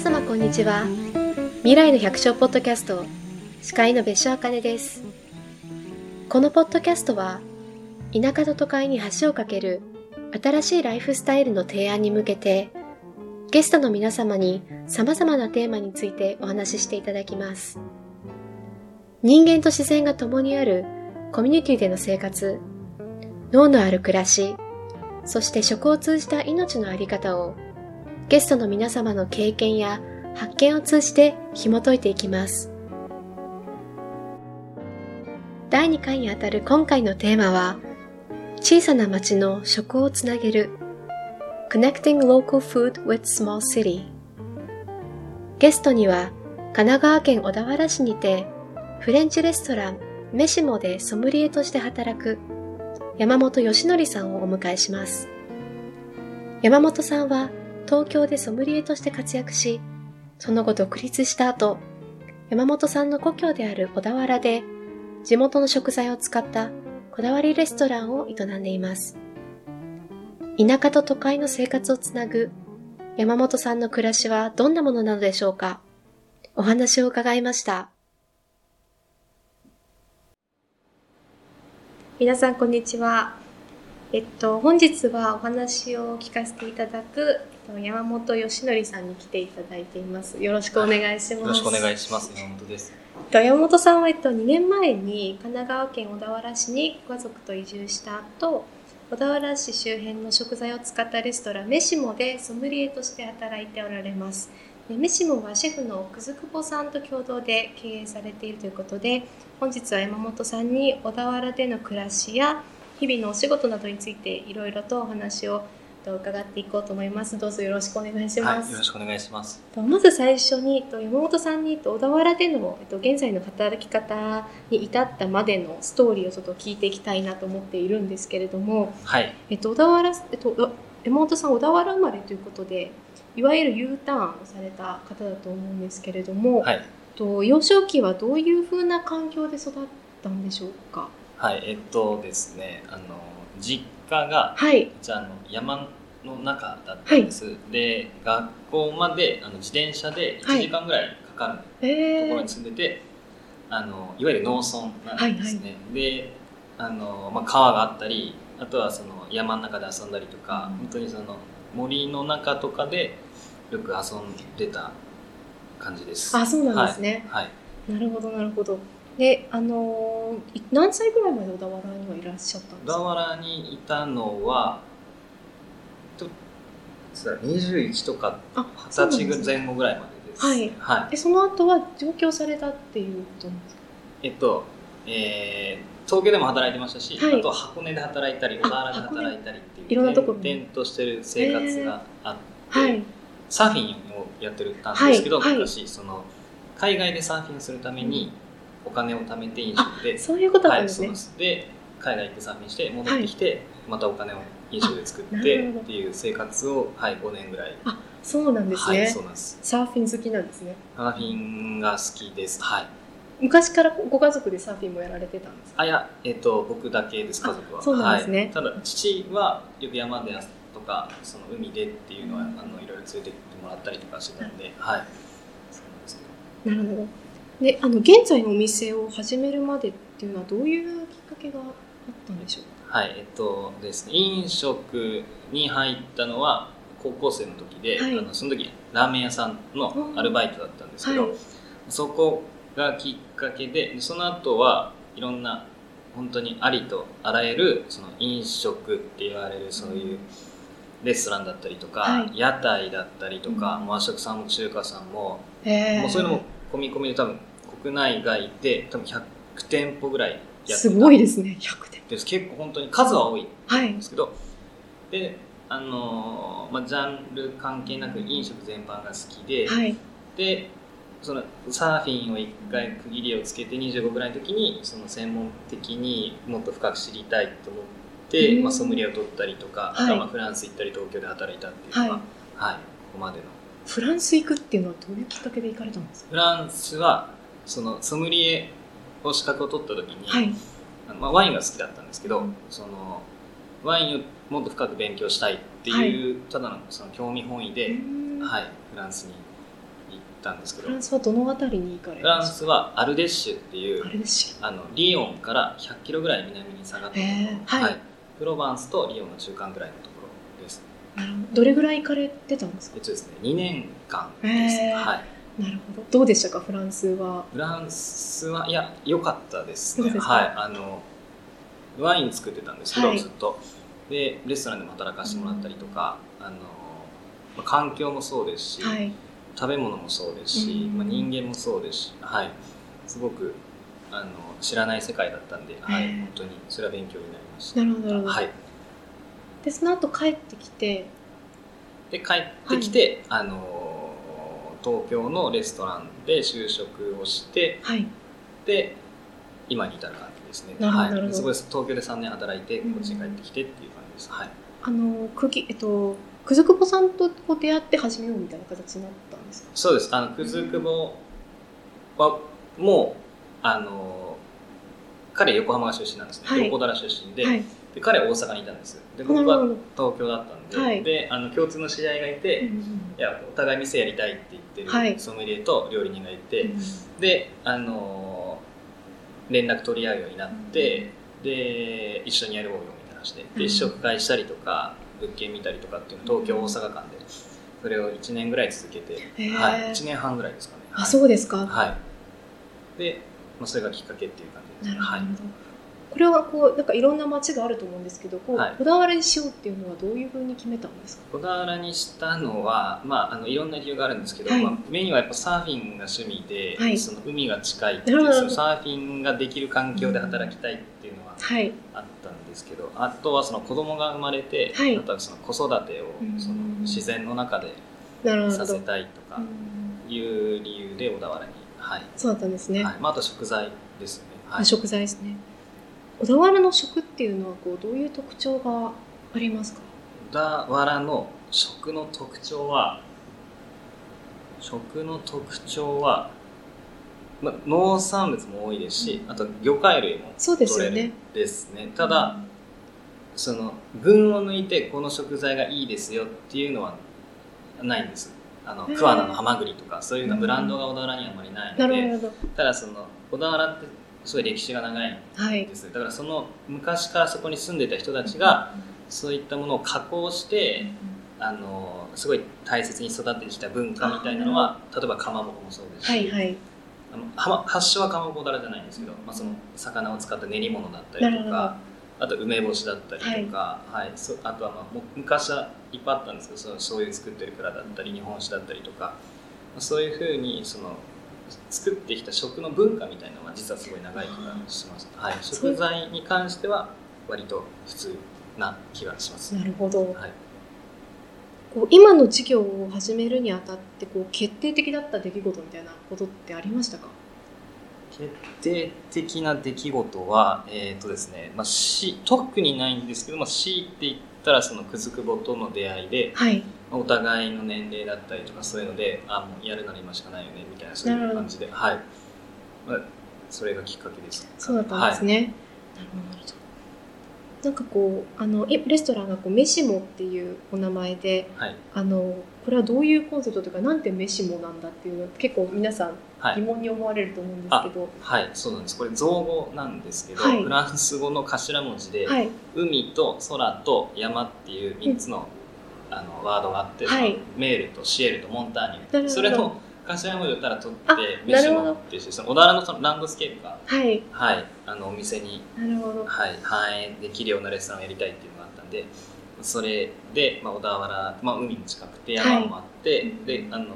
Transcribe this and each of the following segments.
様こんにちは。未来の百姓ポッドキャスト司会の別所あかねです。このポッドキャストは田舎と都会に橋を架ける新しいライフスタイルの提案に向けてゲストの皆様に様々なテーマについてお話ししていただきます。人間と自然が共にあるコミュニティでの生活脳のある暮らしそして食を通じた命のあり方をゲストの皆様の経験や発見を通じて紐解いていきます。第2回にあたる今回のテーマは、小さな町の食をつなげる Connecting Local Food with Small City ゲストには神奈川県小田原市にてフレンチレストランメシモでソムリエとして働く山本義則さんをお迎えします。山本さんは東京でソムリエとして活躍し、その後独立した後、山本さんの故郷である小田原で地元の食材を使ったこだわりレストランを営んでいます。田舎と都会の生活をつなぐ山本さんの暮らしはどんなものなのでしょうかお話を伺いました。皆さんこんにちは。えっと、本日はお話を聞かせていただく山本義則さんに来ていただいています。よろしくお願いします。よろしくお願いします。山本です。山本さんは、えっと、2年前に神奈川県小田原市にご家族と移住した後、小田原市周辺の食材を使ったレストランメシモでソムリエとして働いておられます。でメシモはシェフのくずくぼさんと共同で経営されているということで、本日は山本さんに小田原での暮らしや日々のお仕事などについていろいろとお話をと伺っていこうと思います。どうぞよろしくお願いします。はい、よろしくお願いします。とまず最初にと山本さんにと小田原でのえっと現在の働き方に至ったまでのストーリーをちょっと聞いていきたいなと思っているんですけれども、はい。えっと小田原えっと山本さん小田原生まれということで、いわゆる U ターンをされた方だと思うんですけれども、はい。と幼少期はどういうふうな環境で育ったんでしょうか？はい、えっとですね、あの実家が、はい、じゃあの山の中だったんです、はい、で学校まであの自転車で1時間ぐらいかかるところに住んでて、はいあのいわゆる農村なんですね、はいはい、であの、まあ、川があったりあとはその山の中で遊んだりとか、うん、本当にその森の中とかでよく遊んでた感じです。あそうなんですね、はい、はい、なるほどなるほどであの何歳ぐらいまで小田原にはいらっしゃったんですか？小田原にいたのは21とか二十歳前後ぐらいまでです。はい。はい、でその後は上京されたっていうことなんですか？えっと、えー、東京でも働いてましたし、はい、あと箱根で働いたり小田原で働いたりっていういろんなとこ転々としてる生活があって、はい、サーフィンをやってるたんですけど、はい、昔その海外でサーフィンするためにお金を貯めて飲食でそういうことなんですね、はい、で海外行ってサーフィンして戻ってきて、またお金を飲食で作ってっていう生活を、はい、5年ぐらい。あそうなんですね、はい、そうなんです。サーフィン好きなんですね。サーフィンが好きです。はい。昔からご家族でサーフィンもやられてたんですあいや、えっ、ー、と、僕だけです家族は。そうなんですね、はい、ただ父はよく山でとかその海でっていうのは、うん、あのいろいろ連れてってもらったりとかしてたんで、はい。なるほどであの現在のお店を始めるまでっていうのはどういうきっかけがあったんでしょう？かはい、えっとですね、飲食に入ったのは高校生の時で、はい、あのその時ラーメン屋さんのアルバイトだったんですけど、はい、そこがきっかけでその後はいろんな本当にありとあらゆるその飲食って言われるそういうレストランだったりとか、はい、屋台だったりとか、うん、和食さんも中華さんも,、もうそういうのも込み込みで多分国内外で多分100店舗ぐらいすごいですね100店です。結構本当に数は多いんですけど、はい、であの、まあ、ジャンル関係なく飲食全般が好きで、はい、でそのサーフィンを一回区切りをつけて25ぐらいの時にその専門的にもっと深く知りたいと思って、まあ、ソムリエを取ったりとか、はい、まあフランス行ったり東京で働いたっていうのは、はい、ここまでの。フランス行くっていうのはどういうきっかけで行かれたんですか？フランスはそのソムリエを資格を取った時に、はい。まあ、ワインが好きだったんですけど、うん、そのワインをもっと深く勉強したいっていう、はい、ただのその興味本位で、はい、フランスにたんですけど。フランスはどの辺りに行かれフランスはアルデッシュっていうアルデッシュ。あのリヨンから100キロぐらい南に下がったところ、はい、プロバンスとリヨンの中間ぐらいのところです。ど。れぐらい行かれてたんですか？えっとですね2年間です、はいなるほど。どうでしたかフランスは？フランスはいや良かったですね。はいあのワイン作ってたんですけど、はい、ずっと。でレストランでも働かせてもらったりとか、うん、あの環境もそうですし、はい、食べ物もそうですし、うん、まあ、人間もそうですし、はい、すごくあの知らない世界だったんで、はい、本当にそれは勉強になりました。なるほどなるほど、はい、でその後帰ってきて？で帰ってきて、はい、あの東京のレストランで就職をして、はい、で今に至る感じですね。なるほど、はい、そこです東京で3年働いてこっちに帰ってきてっていう感じです。はい。あのくぎえっとくずくぼさんとこう出会って始めようみたいな形になったんですか？そうです。あのくずくぼはもうあの彼横浜が出身なんですね。はい、横田出身で。はいで彼は大阪にいたんですで僕は東京だったんではい、であの共通の知り合いがいて、うん、いやお互い店やりたいって言ってるソムリエと料理人がいて、はい、であの連絡取り合うようになって、うん、で一緒にやろうよみたいな話で。で試食会したりとか物件見たりとかっていうの東京大阪間で。それを1年ぐらい続けて、はい、1年半ぐらいですかね、あそうですか。はい。で、まあ、それがきっかけっていう感じですはいこれはこうなんかいろんな街があると思うんですけどこう、はい、小田原にしようっていうのはどういうふうに決めたんですか？小田原にしたのは、まあ、あのいろんな理由があるんですけど、はい、まあ、メインはやっぱサーフィンが趣味で、はい、その海が近いっていうそのサーフィンができる環境で働きたいっていうのはあったんですけど、あとはその子供が生まれて、あとはその子育てをその自然の中でさせたいとかいう理由で小田原に、はい、そうだったんですね、はい。まあ、あと食材ですよね、はい、食材ですね小田原の食っていうのはこうどういう特徴がありますか？小田原の食の特徴は食の特徴は、ま、農産物も多いですし、あと魚介類も取れるですね、ね、ただ、うん、その群を抜いてこの食材がいいですよっていうのはないんです。あの桑名のハマグリとかそういうのブランドが小田原にはあまりないので、ただその小田原ってすごい歴史が長いんです、はい、だからその昔からそこに住んでた人たちが、そういったものを加工して、あのすごい大切に育ってきた文化みたいなのは例えばかまぼこもそうですし、はいはい、あの発祥はかまぼこだらじゃないんですけど、まあ、その魚を使った練り物だったりとかあと梅干しだったりとか、はい、はい、そあとはまあ昔はいっぱいあったんですけどその醤油作ってる蔵だったり日本酒だったりとかそういうふうにその作ってきた食の文化みたいなのは実はすごい長い気がします、はい、食材に関しては割と普通な気がします。なるほど、はい、こう今の事業を始めるにあたってこう決定的だった出来事みたいなことってありましたか？決定的な出来事は、えーとですねまあ、し特にないんですけど、まあ、強いて言ったらそのくずくぼとの出会いで、はい、お互いの年齢だったりとかそういうのであもうやるなら今しかないよねみたいなそういう感じで、はい。まあ、それがきっかけです。そうだったんですね、はい、なるほど。なんかこうあのレストランがこうメシモっていうお名前で、はい、あのこれはどういうコンセプトというかなんてメシモなんだっていうの結構皆さん疑問に思われると思うんですけど、はい、はい、そうなんです。これ造語なんですけど、はい、フランス語の頭文字で、海と空と山っていう3つのあのワードがあって、はい、メールとシエルとモンターニュ。それの頭文字をたら取ってメシモっていうその小田原のそのランドスケープが、はい、はい、あのお店になるほど、はい、反映できるようなレストランをやりたいっていうのがあったんでそれで、まあ、小田原、まあ、海に近くて山もあって、はい、であの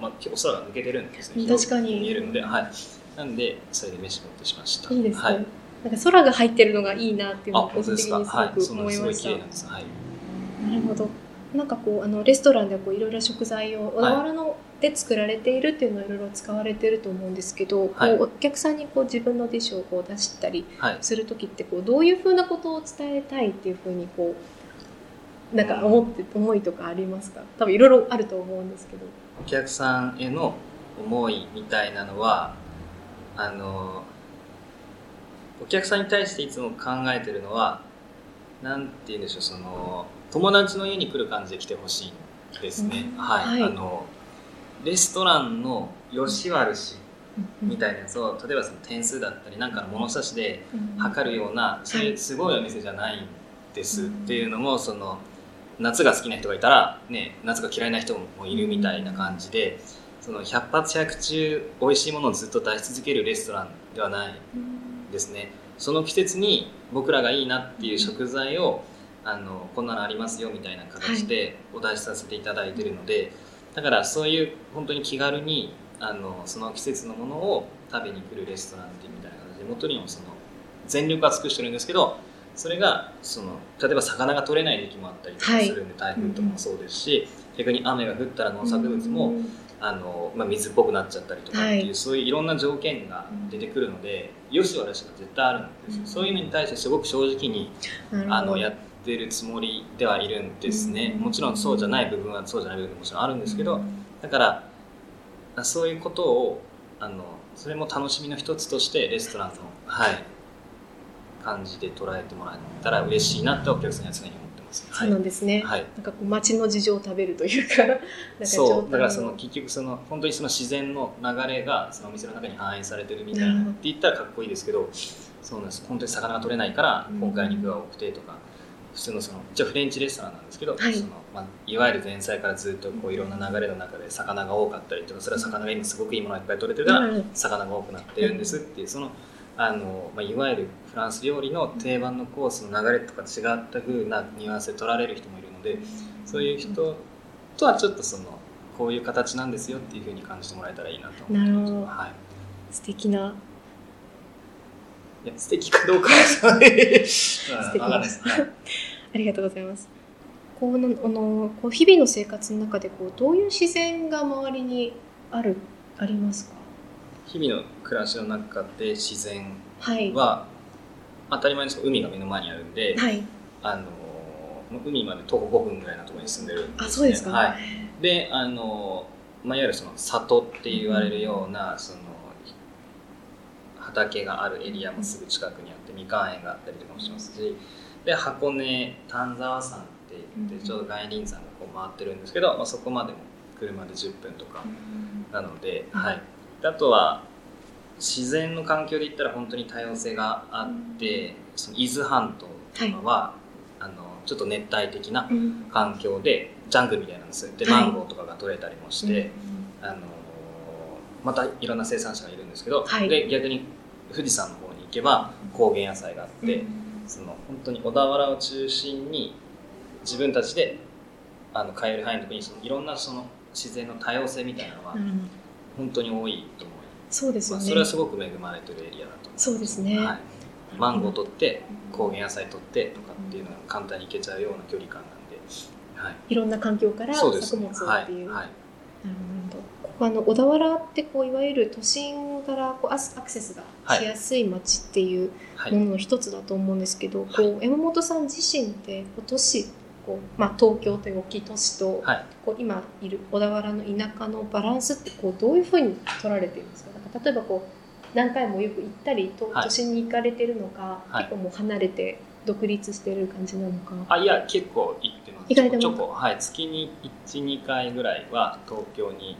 まあ、結構空が抜けてるんですね。確かに。見えるので、はい、なんでそれでメシモってしました。いいですね、はい、なんか空が入ってるのがいいなっていうのを個人的にすごく思いました、はい、なるほど。なんかこうあのレストランでこういろいろ食材を小田原ので作られているっていうのをいろいろ使われてると思うんですけど、はい、こうお客さんにこう自分のディッシュをこう出したりする時ってこうどういうふうなことを伝えたいっていうふうにこうなんか思って思いとかありますか？多分いろいろあると思うんですけど。お客さんへの思いみたいなのはあのお客さんに対していつも考えてるのはなんて言うんでしょうその友達の家に来る感じで来てほしいですね、はい、はい、あのレストランの良し悪しみたいなやつを例えばその点数だったりなんかの物差しで測るような、そういうすごいお店じゃないんです。っていうのもその夏が好きな人がいたら、ね、夏が嫌いな人もいるみたいな感じでその100発100中美味しいものをずっと出し続けるレストランではないですね。その季節に僕らがいいなっていう食材をあのこんなのありますよみたいな形でお出しさせていただいてるので、だからそういう本当に気軽にあのその季節のものを食べに来るレストランってみたいな形で元にもその全力は尽くしてるんですけどそれがその例えば魚が取れない時もあったりとかするんで、はい、台風とかもそうですし、逆に雨が降ったら農作物も、あのまあ、水っぽくなっちゃったりとかっていう、はい、そういういろんな条件が出てくるので、よし悪しが絶対あるんです、うん、そういうのに対してすごく正直にあのやってるつもりではいるんですね、もちろんそうじゃない部分はそうじゃない部分ももちろんあるんですけど、だからそういうことをあのそれも楽しみの一つとしてレストランの、はい、感じで捉えてもらえたら嬉しいなってお客さんには常に思ってます、そうなんですね、はい、なんかこう街の事情を食べるというかなんかそう。だからその結局その本当にその自然の流れがそのお店の中に反映されてるみたいなって言ったらかっこいいですけどそうなんです。本当に魚が取れないから今回肉が多くてとか、普通のその一応フレンチレストランなんですけど、はい。そのまあ、いわゆる前菜からずっとこういろんな流れの中で魚が多かったりとかそれは魚が今すごくいいものがいっぱい取れてるから魚が多くなってるんですっていうそのあの、まあ、いわゆるフランス料理の定番のコースの流れとか違った風なニュアンスで取られる人もいるのでそういう人とはちょっとそのこういう形なんですよっていうふうに感じてもらえたらいいなと思ってます。はい、素敵ないや素敵かどうかは素敵です。ありがとうございます。こうのあのこう日々の生活の中でこうどういう自然が周りにあるありますか？日々の暮らしの中で自然は、当たり前ですけど海が目の前にあるんで、はい、あの海まで徒歩5分ぐらいのところに住んでるんです、ね、あそうですか、はい、であの、まあ、いわゆるその里って言われるような、その畑があるエリアもすぐ近くにあってみかん園があったりとかもしますしで箱根丹沢山って言ってちょうど外輪山がこう回ってるんですけど、まあ、そこまでも車で10分とかなので、はい、あとは自然の環境で言ったら本当に多様性があってその伊豆半島とかは、はい、あのちょっと熱帯的な環境で、ジャングルみたいなんですでマンゴーとかが取れたりもして、はい、あのまたいろんな生産者がいるんですけど、はい、で逆に富士山の方に行けば高原野菜があって、その本当に小田原を中心に自分たちであの買える範囲の時にそのいろんなその自然の多様性みたいなのは本当に多いと思います。そうですよね、まあ、それはすごく恵まれてるエリアだとそうですね、はい、マンゴー取って高原野菜取ってとかっていうのが簡単に行けちゃうような距離感なんで、はい、いろんな環境から作物をっていう。はい、はい、なるほどあの小田原ってこういわゆる都心からこうアクセスがしやすい街っていうものの一つだと思うんですけど、はい、こう山本さん自身って今年こう、まあ、東京という大きい都市と、はい、こう今いる小田原の田舎のバランスってこうどういうふうに取られてるんですか？なんか例えばこう何回もよく行ったり都心に行かれてるのか、結構もう離れて独立してる感じなのか。あいや結構行ってますちょこちょこ、はい、月に12回ぐらいは東京に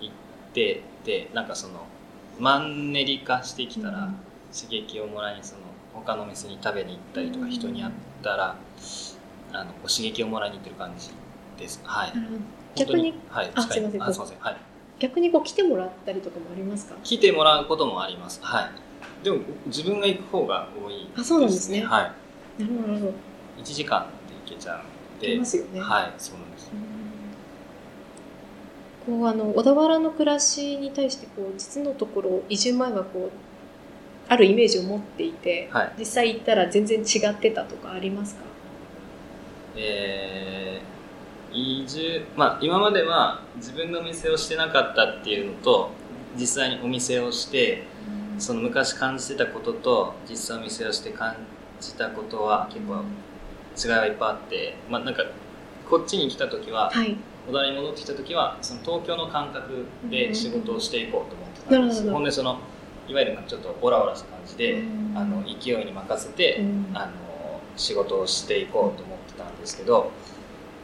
行って、はい、でなんかそのマンネリ化してきたら、刺激をもらいにその他の店に食べに行ったりとか、人に会ったらあの刺激をもらいに行ってる感じです。はい。逆にはいあすいませんあすいません。はい。逆にこう来てもらったりとかもありますか？来てもらうこともあります。はい。でも自分が行く方が多い、ね、あそうなんですね。はい。なるほど1時間で行けちゃうんでますよね。はいそうなんです。こうあの小田原の暮らしに対してこう実のところ移住前はこうあるイメージを持っていて、はい、実際行ったら全然違ってたとかありますか？えー、移住まあ今までは自分のお店をしてなかったっていうのと実際にお店をしてその昔感じてたことと実際お店をして感じたことは結構違いがいっぱいあって、まあ、なんかこっちに来た時は、はい、小田に戻ってきた時はその東京の感覚で仕事をしていこうと思ってたんです、うん、ほんでそのいわゆるちょっとオラオラした感じで、うん、あの勢いに任せて、うん、あの仕事をしていこうと思ってたんですけど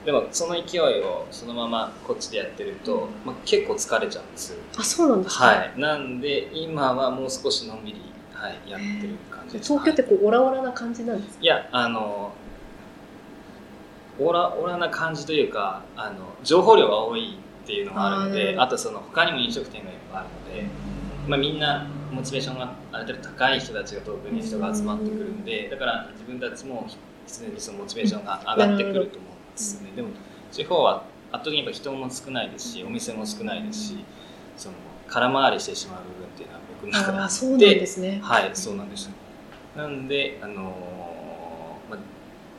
でもその勢いをそのままこっちでやってると、まあ、結構疲れちゃうんですあそうなんですか、はい。なんで今はもう少しのんびり、はい、やってる感じです。東京ってこうオラオラな感じなんですか？いやあのオラオラな感じというかあの情報量が多いっていうのがあるのであとその他にも飲食店がいっぱいあるので、まあ、みんなモチベーションがある程度高い人たちが遠くに人が集まってくるんでだから自分たちも常にそのモチベーションが上がってくると思うんですよね。でも地方は圧倒的にやっぱ人も少ないですしお店も少ないですしその空回りしてしまう部分っていうのは僕の中で。あそうなんですね。はいそうなんです。なんであのーまあ、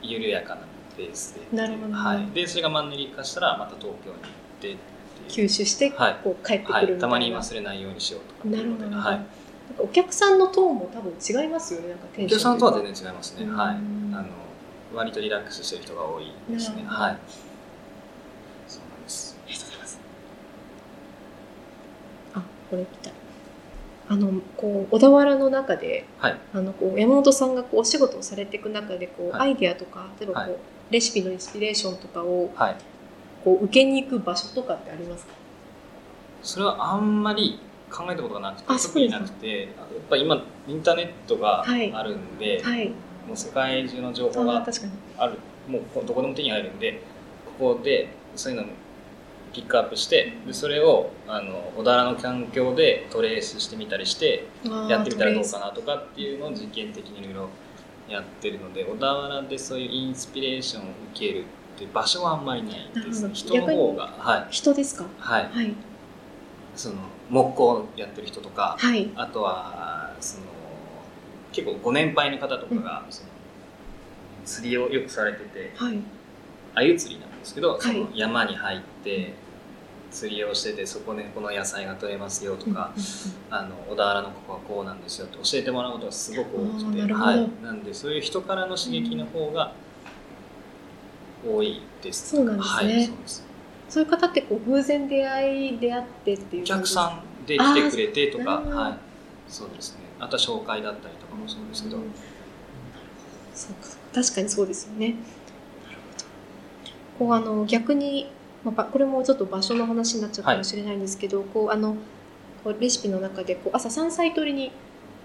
緩やかなペースで。なるほど、はい、でそれがマンネリ化したらまた東京に行って吸収してこう帰ってくるみたいな、はい。はい、たまに忘れないようにしようとか。なるほど、はい、なんかお客さんのトーンも多分違いますよねなんかお客さんとは全然違いますね。はい。あの割とリラックスしてる人が多いですね。はい。そうなんです。ありがとうございます。あこれみた。いあのこう小田原の中で、はい、あのこう山本さんがこうお仕事をされていく中でこう、はい、アイデアとか例えばこう、はい、レシピのインスピレーションとかを、こう受けに行く場所とかってありますか？それはあんまり考えたことがなくて特になくてやっぱ今インターネットがあるんで、もう世界中の情報がある。もうどこでも手に入るんでここでそういうのピックアップしてでそれをあの小田原の環境でトレースしてみたりしてやってみたらどうかなとかっていうのを実験的にいろいろやってるので小田原でそういうインスピレーションを受けるっていう場所はあんまりないです。人の方が、はい、人ですか？はい、はい、その木工やってる人とか、はい、あとはその結構ご年配の方とかが、うん、その釣りをよくされてて、はい、鮎釣りなんですけど、その山に入って釣りをしててそこでこの野菜が取れますよとか、あの小田原のここはこうなんですよって教えてもらうことがすごく多くてはい、なんでそういう人からの刺激の方が多いです、そうなんですね、はい、そうです。そういう方ってこう偶然出会い出会ってっていうお客さんで来てくれてとかはい。そうですね。あとは紹介だったりとかもそうですけど、そうか。確かにそうですよね。こうあの逆に、まあ、これもちょっと場所の話になっちゃうかもしれないんですけど、はい、こうあのこうレシピの中でこう朝山菜採りに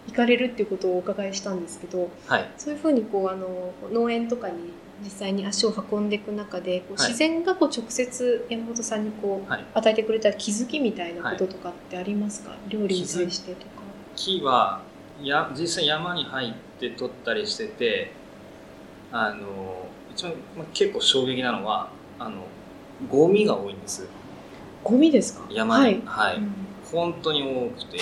行かれるっていうことをお伺いしたんですけど、はい、そういうふうにこうあの農園とかに実際に足を運んでいく中でこう自然がこう直接山本さんにこう、与えてくれた気づきみたいなこととかってありますか、料理に対してとか。木はや実際山に入って取ったりしててあの一番、まあ、結構衝撃なのはあのゴミが多いんです。ゴミですか？山に。はい、うん、本当に多くて、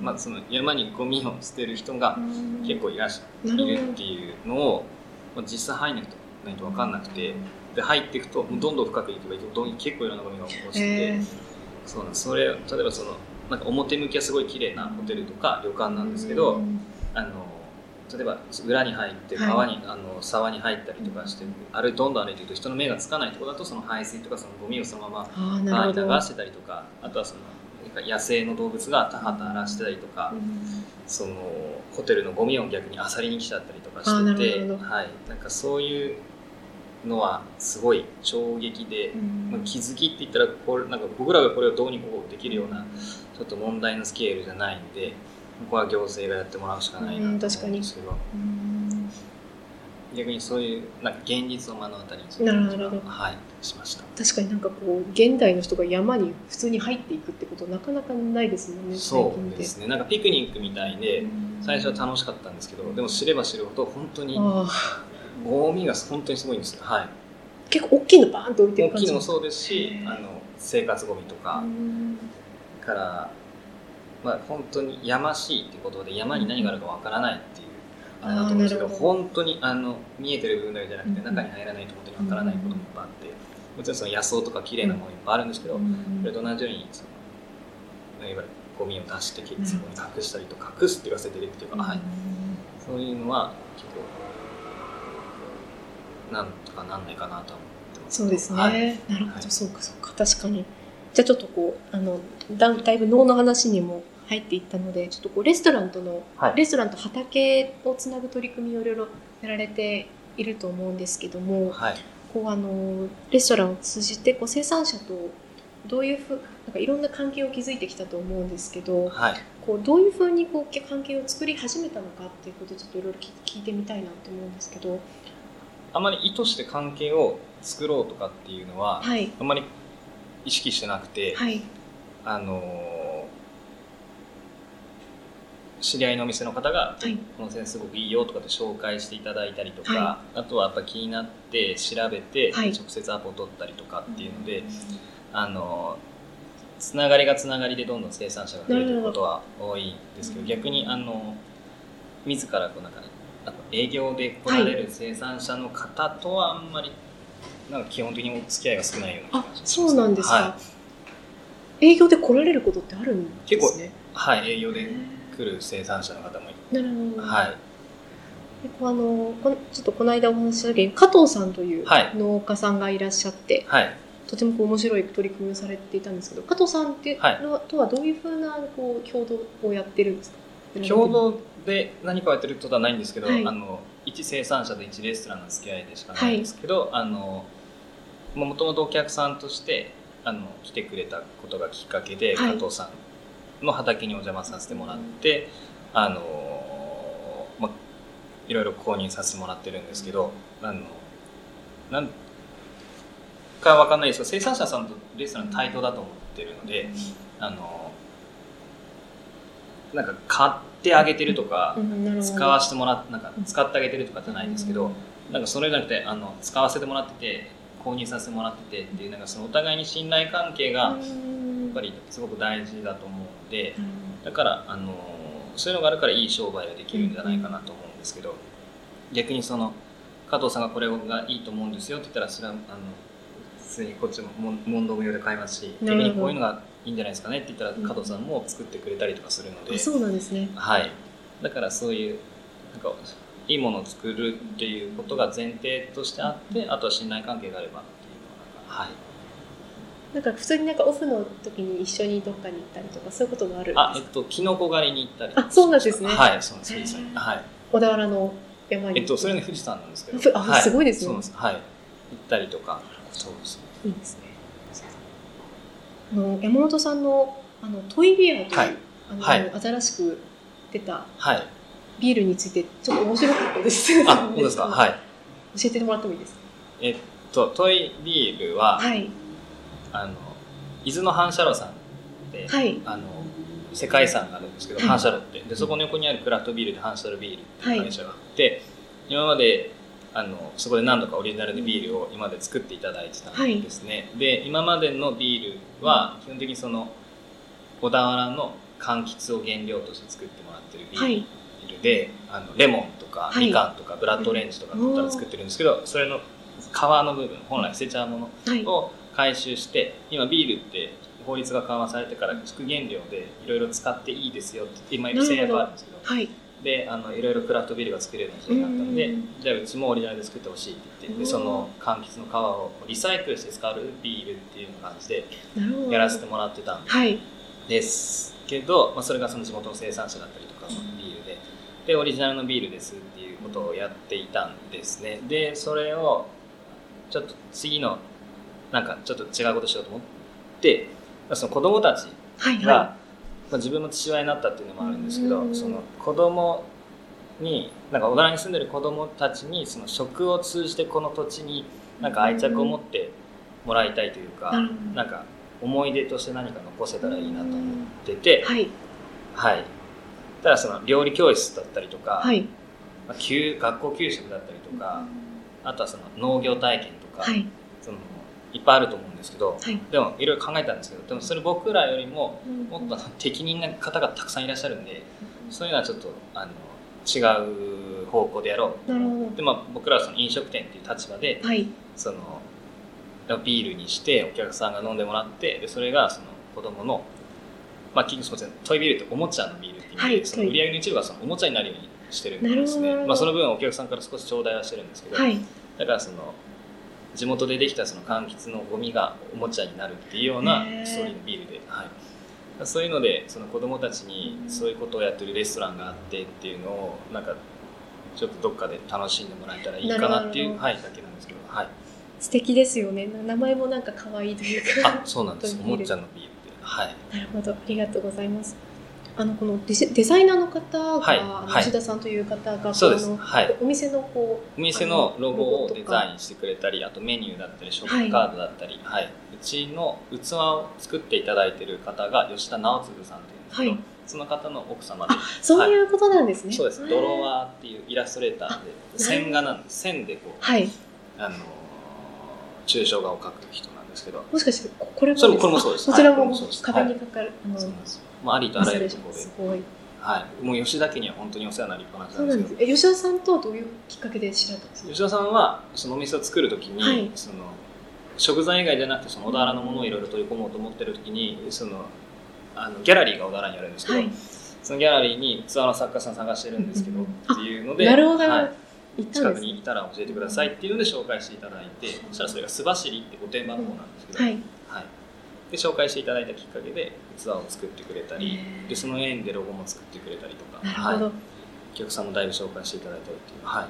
まあ、その山にゴミを捨てる人が結構いらっしゃいるっていうのを、まあ、実際入んないとないと分かんなくてで入っていくとどんどん深くいけばいくと結構いろんなゴミが落ちてそうなんそれ例えばそのなんか表向きはすごい綺麗なホテルとか旅館なんですけど、あの例えば裏に入って川に、はい、あの沢に入ったりとかしてあれどんどん歩いていくと人の目がつかないところだとその排水とかそのゴミをそのまま流してたりとかあとはその野生の動物が田畑荒らしてたりとか、うん、そのホテルのゴミを逆に漁りに来ちゃったりとかしてて、はい、なんかそういうのはすごい衝撃で、うん、まあ、気づきって言ったらこれなんか僕らがこれをどうにこうできるようなちょっと問題のスケールじゃないんで。ここは行政がやってもらうしかないなと思うんですけど。逆にそういうなんか現実を目の当たりにする感じがはいしました。確かになんかこう現代の人が山に普通に入っていくってことなかなかないですもんねそうですね。なんかピクニックみたいで最初は楽しかったんですけどでも知れば知るほど本当にゴミが本当にすごいんですよ。はい。結構大きいのバーンと置いてる感じ。大きいのもそうですしあの生活ゴミとかからまあ、本当にやましいってことで山に何があるかわからないっていうあれだと思うんですけど本当にあの見えてる部分だけじゃなくて中に入らないと本当にわからないこともいっぱいあってもちろんその野草とか綺麗なものいっぱいあるんですけどそれと同じようにそのいわゆるゴミを出してそこに隠したりと隠すって言わせてるっていうか、はい、そういうのは結構なんとかなんないかなと思ってます。そうですね、はい、なるほど、はい、そうかそうか。確かに。じゃあちょっとこうあのだだいぶ脳の話にも入っていったのでちょっとこうレストランとの、はい、レストランと畑をつなぐ取り組みをいろいろやられていると思うんですけども、はい、こうあのレストランを通じてこう生産者とどういうふうなんかいろんな関係を築いてきたと思うんですけど、はい、こうどういうふうにこう関係を作り始めたのかっていうことをちょっといろいろ聞いてみたいなと思うんですけど。あまり意図して関係を作ろうとかっていうのは、はい、あんまり意識してなくて、はい、あの知り合いのお店の方が、はい、この先生すごくいいよとかって紹介していただいたりとか、はい、あとはやっぱ気になって調べて、直接アポを取ったりとかっていうので、あのつながりがつながりでどんどん生産者が増えてることは多いんですけど逆にあの自らこうなんか、ね、営業で来られる生産者の方とはあんまりなんか基本的にお付き合いが少ないような気がします、そうなんですか、はい、営業で来られることってあるんですね。結構はい営業で来る生産者の方もいなるほど。はい。あのちょっとこの間お話しした時に加藤さんという農家さんがいらっしゃって、はい、とてもこう面白い取り組みをされていたんですけど加藤さんっての、はい、とはどういうふうなこう共同をやってるんですか？共同で何かをやってることはないんですけど、はい、あの一生産者と一レストランの付き合いでしかないんですけど、はい、あのもともとお客さんとしてあの来てくれたことがきっかけで、加藤さんの畑にお邪魔させてもらって、あのまいろいろ購入させてもらってるんですけど、あのなんかわかんないですけど生産者さんとレストラン対等だと思ってるので、あのなんか買ってあげてるとか、使わせてもらってなんか使ってあげてるとかじゃないんですけど、なんかそれじゃなくてあの使わせてもらってて購入させてもらっててっていうなんかそのお互いに信頼関係がやっぱりすごく大事だと思うので、だからあのそういうのがあるからいい商売ができるんじゃないかなと思うんですけど、逆にその加藤さんがこれがいいと思うんですよって言ったらそれはあの普通にこっちも問答無用で買いますし逆にこういうのがいいんじゃないですかねって言ったら加藤さんも作ってくれたりとかするので、そうなんですね。はい。だからそういうなんかいいものを作るっていうことが前提としてあってあとは信頼関係があればっていうのがはいなんか普通になんかオフの時に一緒にどっかに行ったりとかそういうことがあるんですか？あえっとキノコ狩りに行ったりあそうなんですね。はいそうです、はい。小田原の山に。えっとそれね富士山なんですけど。あ、はい、すごいですね。はい。行ったりとかそうです。ねいいですね。あの山本さんのあのトイビアという、はい、あの、はい、新しく出たビールについてちょっと面白かったです。あ、本当ですか？はい。教えてもらってもいいですか？えっとトイビールは、はい、あの伊豆の反射炉さんで、はい、あの世界遺産があるんですけど、反射炉って。でそこの横にあるクラフトビールで反射炉ビールっていう会社があって、今まであのそこで何度かオリジナルでビールを今まで作っていただいてたんですね、はい、で今までのビールは基本的にその小田原の柑橘を原料として作ってもらってるビールで、はい、あのレモンとかみかんとかブラッドオレンジとかから作ってるんですけど、それの皮の部分本来捨てちゃうものを回収して、今ビールって法律が緩和されてから副原料でいろいろ使っていいですよって今制約あるんですけど、はい。であのいろいろクラフトビールが作れるようになったので、じゃあうちもオリジナルで作ってほしいって言ってでその柑橘の皮をリサイクルして使うビールっていう感じでやらせてもらってたんです。けど、まあ、それがその地元の生産者だったりとかのビールで。でオリジナルのビールですっていうことをやっていたんですね。でそれをちょっと次のなんかちょっと違うことしようと思ってその子供たちが、はいはい。まあ、自分も父親になったっていうのもあるんですけど、その子供になんか小田に住んでる子供たちにその食を通じてこの土地になんか愛着を持ってもらいたいというか、うん、なんか思い出として何か残せたらいいなと思ってて、はい、はい、ただその料理教室だったりとか、はい、まあ、学校給食だったりとか、あとはその農業体験とか、はい、いっぱいあると思うんですけど、はい、でもいろいろ考えたんですけどでもそれ僕らよりももっと適任な方がたくさんいらっしゃるんで、そういうのはちょっとあの違う方向でやろう。で、まあ、僕らはその飲食店っていう立場で、はい、そのビールにしてお客さんが飲んでもらってでそれがその子供のまあ、結局すみませんトイビールっておもちゃのビールって意味で、はい、その売り上げの一部がそのおもちゃになるようにしてるんですね、まあ、その分お客さんから少し頂戴はしてるんですけど、はい、だからその地元でできたその柑橘のゴミがおもちゃになるっていうようなストーリーのビールで、はい、そういうのでその子供たちにそういうことをやってるレストランがあってっていうのをなんかちょっとどっかで楽しんでもらえたらいいかなっていう、はい、だけなんですけど、はい、素敵ですよね名前もなんか可愛いというかあそうなんですおもちゃのビールってはい。なるほどありがとうございますあのこのデデザイナーの方が、はい、吉田さんという方が、そうです、はい、お店のこうお店のロゴをデザインしてくれたりあとメニューだったりショップカードだったり、はい、はい、うちの器を作っていただいている方が吉田直次さんというんですけど、はい、その方の奥様で。そういうことなんですね、そうです。ドロワーっていうイラストレーターで線画なんです線でこう、はい、あの抽象画を描く人なんですけど。もしかしてこれもそれこれもそうです。こちらも壁にかかる、あのまあ、ありとあらゆるところで。すごい。はい、もう吉田家には本当にお世話になりっぱなしなんですけど。え吉田さんとどういうきっかけで知られたんですか？吉田さんはそのお店を作るときに、はい、その食材以外じゃなくてその小田原のものをいろいろ取り込もうと思ってるときに、そのあのギャラリーが小田原にあるんですけど、はい、そのギャラリーにツアーの作家さん探してるんですけど、っていうので、なるほど。はい近くにいたら教えてくださいっていうので紹介していただいて、そしたらそれが須走りって御殿場の方なんですけど、はい、はい、で紹介していただいたきっかけでツアーを作ってくれたりでその縁でロゴも作ってくれたりとか。なるほど、はい、お客さんもだいぶ紹介していただいたりっていう。はい。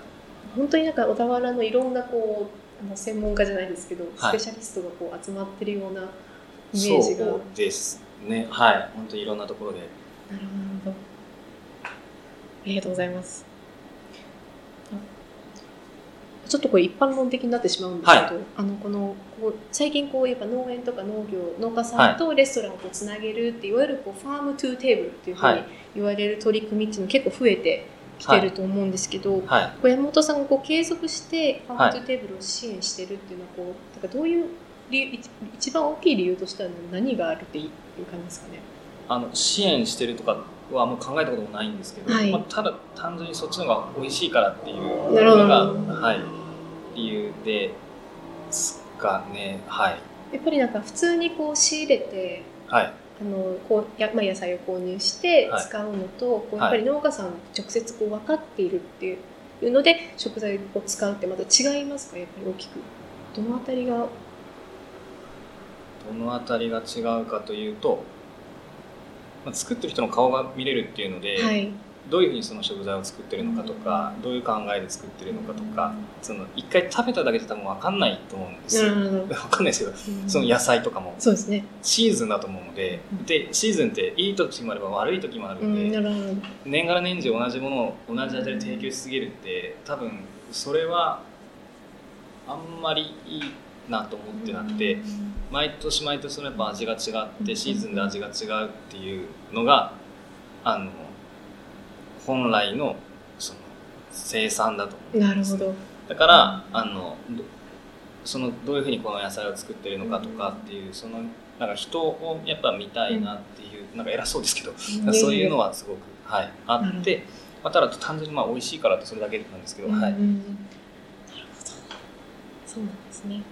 本当になんか小田原のいろんなこうあの専門家じゃないですけど、スペシャリストがこう集まってるようなイメージが。そうですね。はい。本当にいろんなところで。なるほど。ありがとうございますちょっとこれ一般論的になってしまうんですけど、はい、あのこのこう最近こうやっぱ農園とか農業農家さんとレストランをこうつなげるっていわゆるこうファームトゥーテーブルっていうふうに言われる取り組みっていうの結構増えてきてると思うんですけど、はい、山本さんがこう継続して farm to table を支援してるっていうのはこうなんかどういう理由一番大きい理由としては何があるっていう感じですかね。あの支援してるとかはもう考えたこともないんですけど、はい、まあ、ただ単純にそっちの方が美味しいからっていうのが、はい、理由ですかね。はい。やっぱりなんか普通にこう仕入れて、はい、あのこうや、まあ、野菜を購入して使うのと、はい、こうやっぱり農家さん直接こう分かっているっていうので食材を使うってまた違いますか？やっぱり大きく。どのあたりが？どのあたりが違うかというと、まあ、作ってる人の顔が見れるっていうので、はいどういうふうにその食材を作ってるのかとかどういう考えで作ってるのかとかその一回食べただけで多分分かんないと思うんですよ。分かんないですけどその野菜とかも。そうですね。シーズンだと思うのででシーズンっていい時もあれば悪い時もあるんで年がら年中同じものを同じ味で提供しすぎるって多分それはあんまりいいなと思ってなくて毎年毎年そのやっぱ味が違ってシーズンで味が違うっていうのがあの本来のその生産だと思うんです、なるほど。だからあのそのどういうふうにこの野菜を作ってるのかとかっていうそのなんか人をやっぱ見たいなっていう、うん、なんか偉そうですけど、そういうのはすごく、はい、あって、まあ、ただ単純にまあ美味しいからってそれだけなんですけど、はい、なるほど。そうなんですね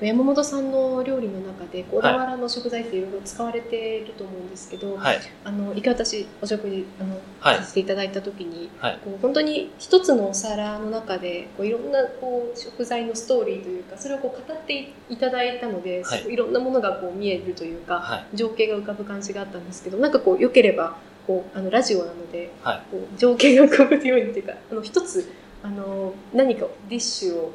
山本さんの料理の中で小田原の食材っていろいろ使われていると思うんですけど、はい、あの一回私お食事あの、はい、させていただいた時に、はい、こう本当に一つのお皿の中でこういろんなこう食材のストーリーというかそれをこう語っていただいたので、はい、いろんなものがこう見えるというか、情景が浮かぶ感じがあったんですけどなんかこうよければこうあのラジオなので、こう情景が浮かぶようにというかあの一つあの何かディッシュを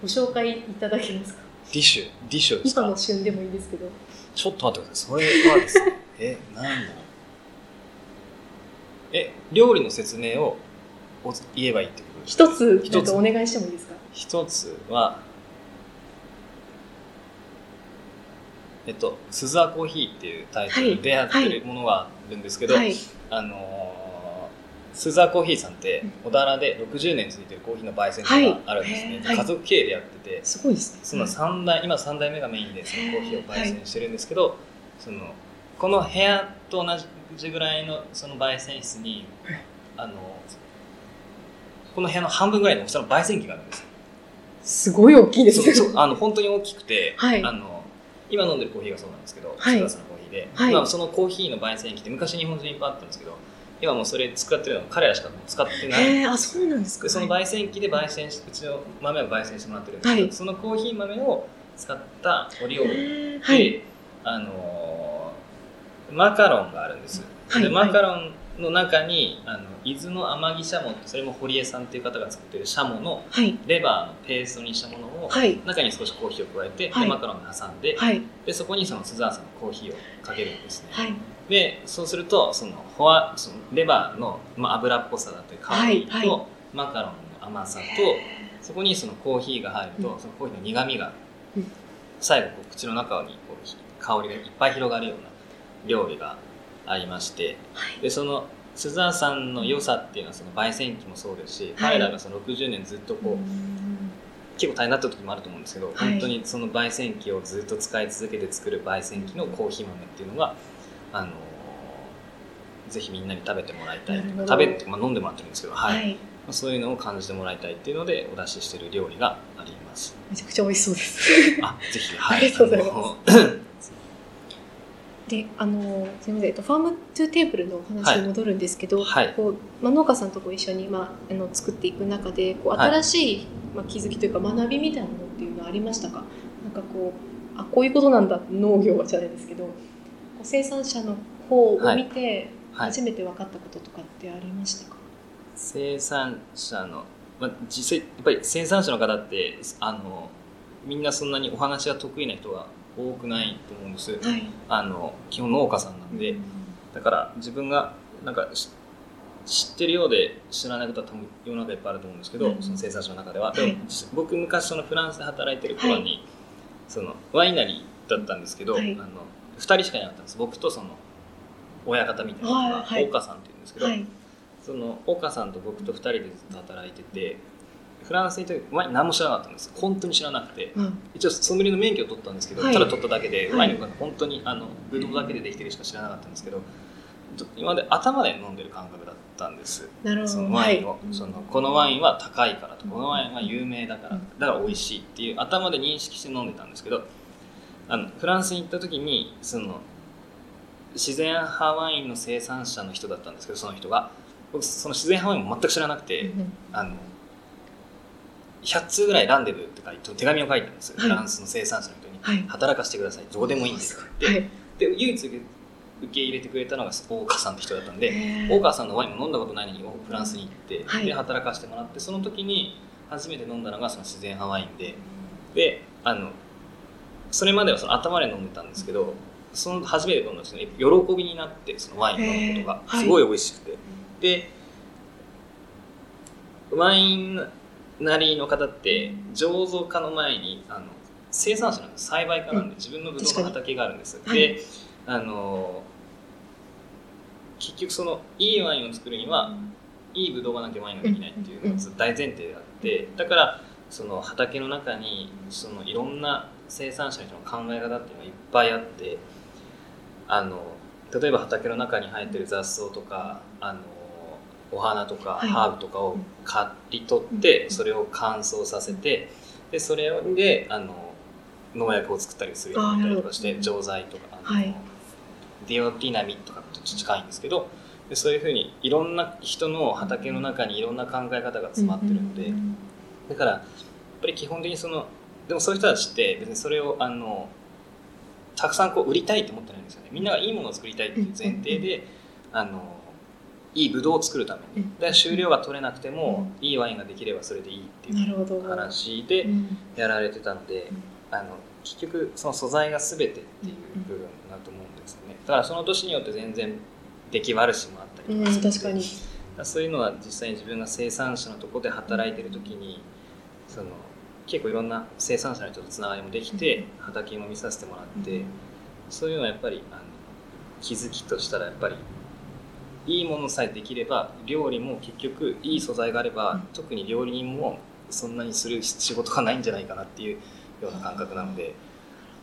ご紹介いただけますか？ディッシュディッシュですか？今の旬でもいいですけど。ちょっと待ってください。それはですね。えなんだ？ろうえ料理の説明を言えばいいってことですか？一つ一つ。お願いしてもいいですか？一つはえっと、鈴葉コーヒーっていうタイトルでやってるものがあるんですけど、はいはい、あのスーザーコーヒーさんって小田原で60年続いてるコーヒーの焙煎所があるんですね、はい、家族経営でやっててすごいですね。その3代今3代目がメインでそのコーヒーを焙煎してるんですけど、そのこの部屋と同じぐらいのその焙煎室にあのこの部屋の半分ぐらいの大きさの焙煎機があるんですすごい大きいですね。あの本当に大きくて、はい、あの今飲んでるコーヒーがそうなんですけど、はい、のコーヒーで、はい、今そのコーヒーの焙煎機って昔日本中にいっぱいあったんですけど今もうそれ使ってるのは彼らしか使ってない。あ、そうなんですか。その焙煎機で焙煎し、うちの豆を焙煎してもらってるんですけど、はい、そのコーヒー豆を使ったお料理で、はい、あのマカロンがあるんです。はい、でマカロンの中にあの伊豆の天城シャモそれも堀江さんっていう方が作ってるシャモのはい。レバーのペーストにしたものを、はい。中に少しコーヒーを加えて、はいでマカロンに挟んで,、はい。でそこにそのスザンさんのコーヒーをかけるんですね、はい。でそうするとそのフォアそのレバーの、まあ、油っぽさだったり香りと、はいはい。マカロンの甘さとそこにそのコーヒーが入ると、うん。そのコーヒーの苦みが、うん。最後こう口の中にこう香りがいっぱい広がるような料理がありましてはい。でそのスザンさんの良さっていうのはその焙煎機もそうですし、はい。彼らがその60年ずっとこう、結構大変だった時もあると思うんですけど、はい。本当にその焙煎機をずっと使い続けて作る焙煎機のコーヒー豆っていうのが、あのーぜひみんなに食べてもらいたい食べて、まあ、飲んでもらってるんですけど、はいはい。まあ、そういうのを感じてもらいたいっていうのでお出ししてる料理があります。めちゃくちゃ美味しそうです。あぜひ、はい、ありがとうございます で、あの、すみません、えっと、 farm to table のお話に戻るんですけど、はいこう、まあ、農家さんとこう一緒に、まあ、あの、作っていく中で、こう、はい新しい、まあ、気づきというか、学びみたいなのっていうのはありましたか？なんかこう、あ、こういうことなんだ、農業じゃないですけど。生産者の方を見て、はい、初めて分かったこととかってありましたか？生産者の、まあ、実際やっぱり生産者の方ってあのみんなそんなにお話が得意な人が多くないと思うんです。はい。あの基本農家さんなんで、だから自分がなんかし知ってるようで知らないことは多分世の中いっぱいあると思うんですけど、うん。その生産者の中では、はい。でも実僕昔そのフランスで働いてる頃に、そのワイナリーだったんですけど、はい。あの2人しかいなかったんです。僕とその親方みたいなのが、岡さんっていうんですけど、はい。そその岡さんと僕と2人でずっと働いててフランスにいた時ワイン何も知らなかったんです。本当に知らなくてうん。一応ソムリエの免許を取ったんですけど、はい。ただ取っただけで、はい。ワインの。本当にあのブドウだけでできてるしか知らなかったんですけどと今まで頭で飲んでる感覚だったんです。なるほど。そのワインを、はい。そのこのワインは高いからと。このワインは有名だから、うん。だから美味しいっていう頭で認識して飲んでたんですけどあのフランスに行った時にその自然派ワインの生産者の人だったんですけどその人が。僕その自然派ワインも全く知らなくて、うんあの100通ぐらいランデブーって書いて手紙を書いたんですよ、はい。フランスの生産者の人に、はい。働かせてください。どこでもいいんですって。言って、はい。で唯一受け入れてくれたのが大川さんって人だったんで、大川さんのワインも飲んだことないのにフランスに行って、はい。で働かせてもらってその時に初めて飲んだのがその自然派ワインで。であのそれまではその頭で飲んでたんですけどその初めて飲んだ人に喜びになってそのワインを飲むことがすごい美味しくて、でワインなりの方って醸造家の前にあの生産者なんです。栽培家なんで自分のブドウの畑があるんです、はいであの結局そのいいワインを作るにはいいブドウがなきゃワインができないっていうのが大前提であってだからその畑の中にそのいろんな生産者の人の考え方っていうのがいっぱいあってあの例えば畑の中に生えてる雑草とかあのお花とかはい。ハーブとかを刈り取ってうん。それを乾燥させてでそれであの農薬を作ったりするようになったりとかして錠剤とかあの、はい。ディオディナミとかと近いんですけどでそういうふうにいろんな人の畑の中にいろんな考え方が詰まってるので、うん。だからやっぱり基本的にそのでもそういう人たちって別にそれをあのたくさんこう売りたいと思ってないんですよね。みんながいいものを作りたいっていう前提で、あのいいブドウを作るために。うんで収量が取れなくても、いいワインができればそれでいいっていう。話でうん。やられてたので、うん。あの結局その素材が全てっていう部分だと思うんですよね。だからその年によって全然出来悪しもあったりうん、とかするので。確かに。そういうのは実際に自分が生産者のところで働いてる時にその結構いろんな生産者の人とつながりもできて畑も見させてもらってそういうのはやっぱりあの気づきとしたらやっぱりいいものさえできれば料理も結局いい素材があれば、うん。特に料理人もそんなにする仕事がないんじゃないかなっていうような感覚なので、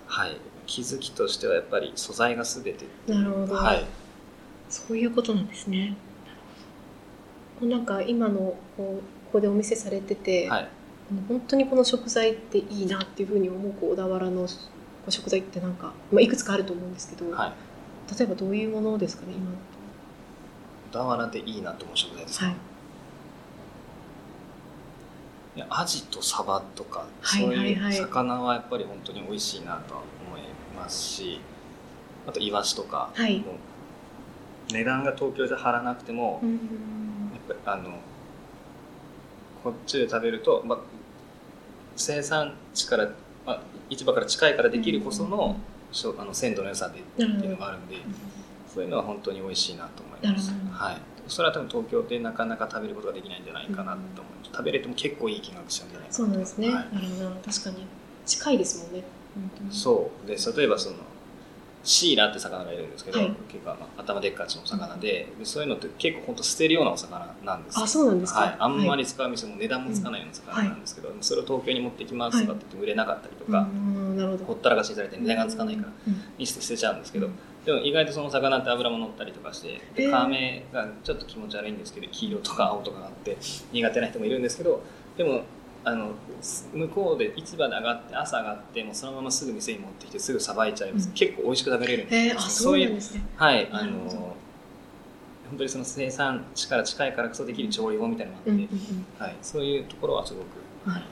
はい、気づきとしてはやっぱり素材が全て。なるほど。はい、そういうことなんですね。なんか今のこうここでお見せされてて、はい、本当にこの食材っていいなっていうふうに思う小田原の食材ってなんか、まあ、いくつかあると思うんですけど、はい、例えばどういうものですかね今。小田原でいいなと思う食材ですか、はい。いやアジとサバとか、はいそうはい。はいいう魚はやっぱり本当に美味しいなとは思いますしあとイワシとかも、はい。値段が東京じゃ張らなくても、やっぱりあのこっちで食べると、まあ、生産地から、まあ、市場から近いからできるこその,、あの鮮度の良さでっていうのがあるんで、そういうのは本当に美味しいなと思います。はい。それは多分東京でなかなか食べることができないんじゃないかなと思う、うん、食べれても結構いい金額しちゃうんじゃないかな。そうなんですね、はい、確かに。近いですもんね。そう。で例えばそのシーラって魚がいるんですけど、はい、結構あの頭でっかちの魚ででそういうのって結構本当捨てるようなお魚なんです。あそうなんですか、はい、あんまり使う店も値段もつかないような魚なんですけど、はい、それを東京に持ってきますとかって言って売れなかったりとか、なるほど。ほったらかしにされて値段がつかないからにして捨てちゃうんですけど、でも意外とその魚って油も乗ったりとかして皮目がちょっと気持ち悪いんですけど黄色とか青とかがあって苦手な人もいるんですけどでもあの向こうで市場で上がって朝上がってもうそのまますぐ店に持ってきてすぐさばいちゃいます、うん、結構美味しく食べれるんですえー、あそうなんですね。はいあの本当にその生産地から近いからこそできる調理法みたいなのがあって、はい、そういうところはすごく、はい、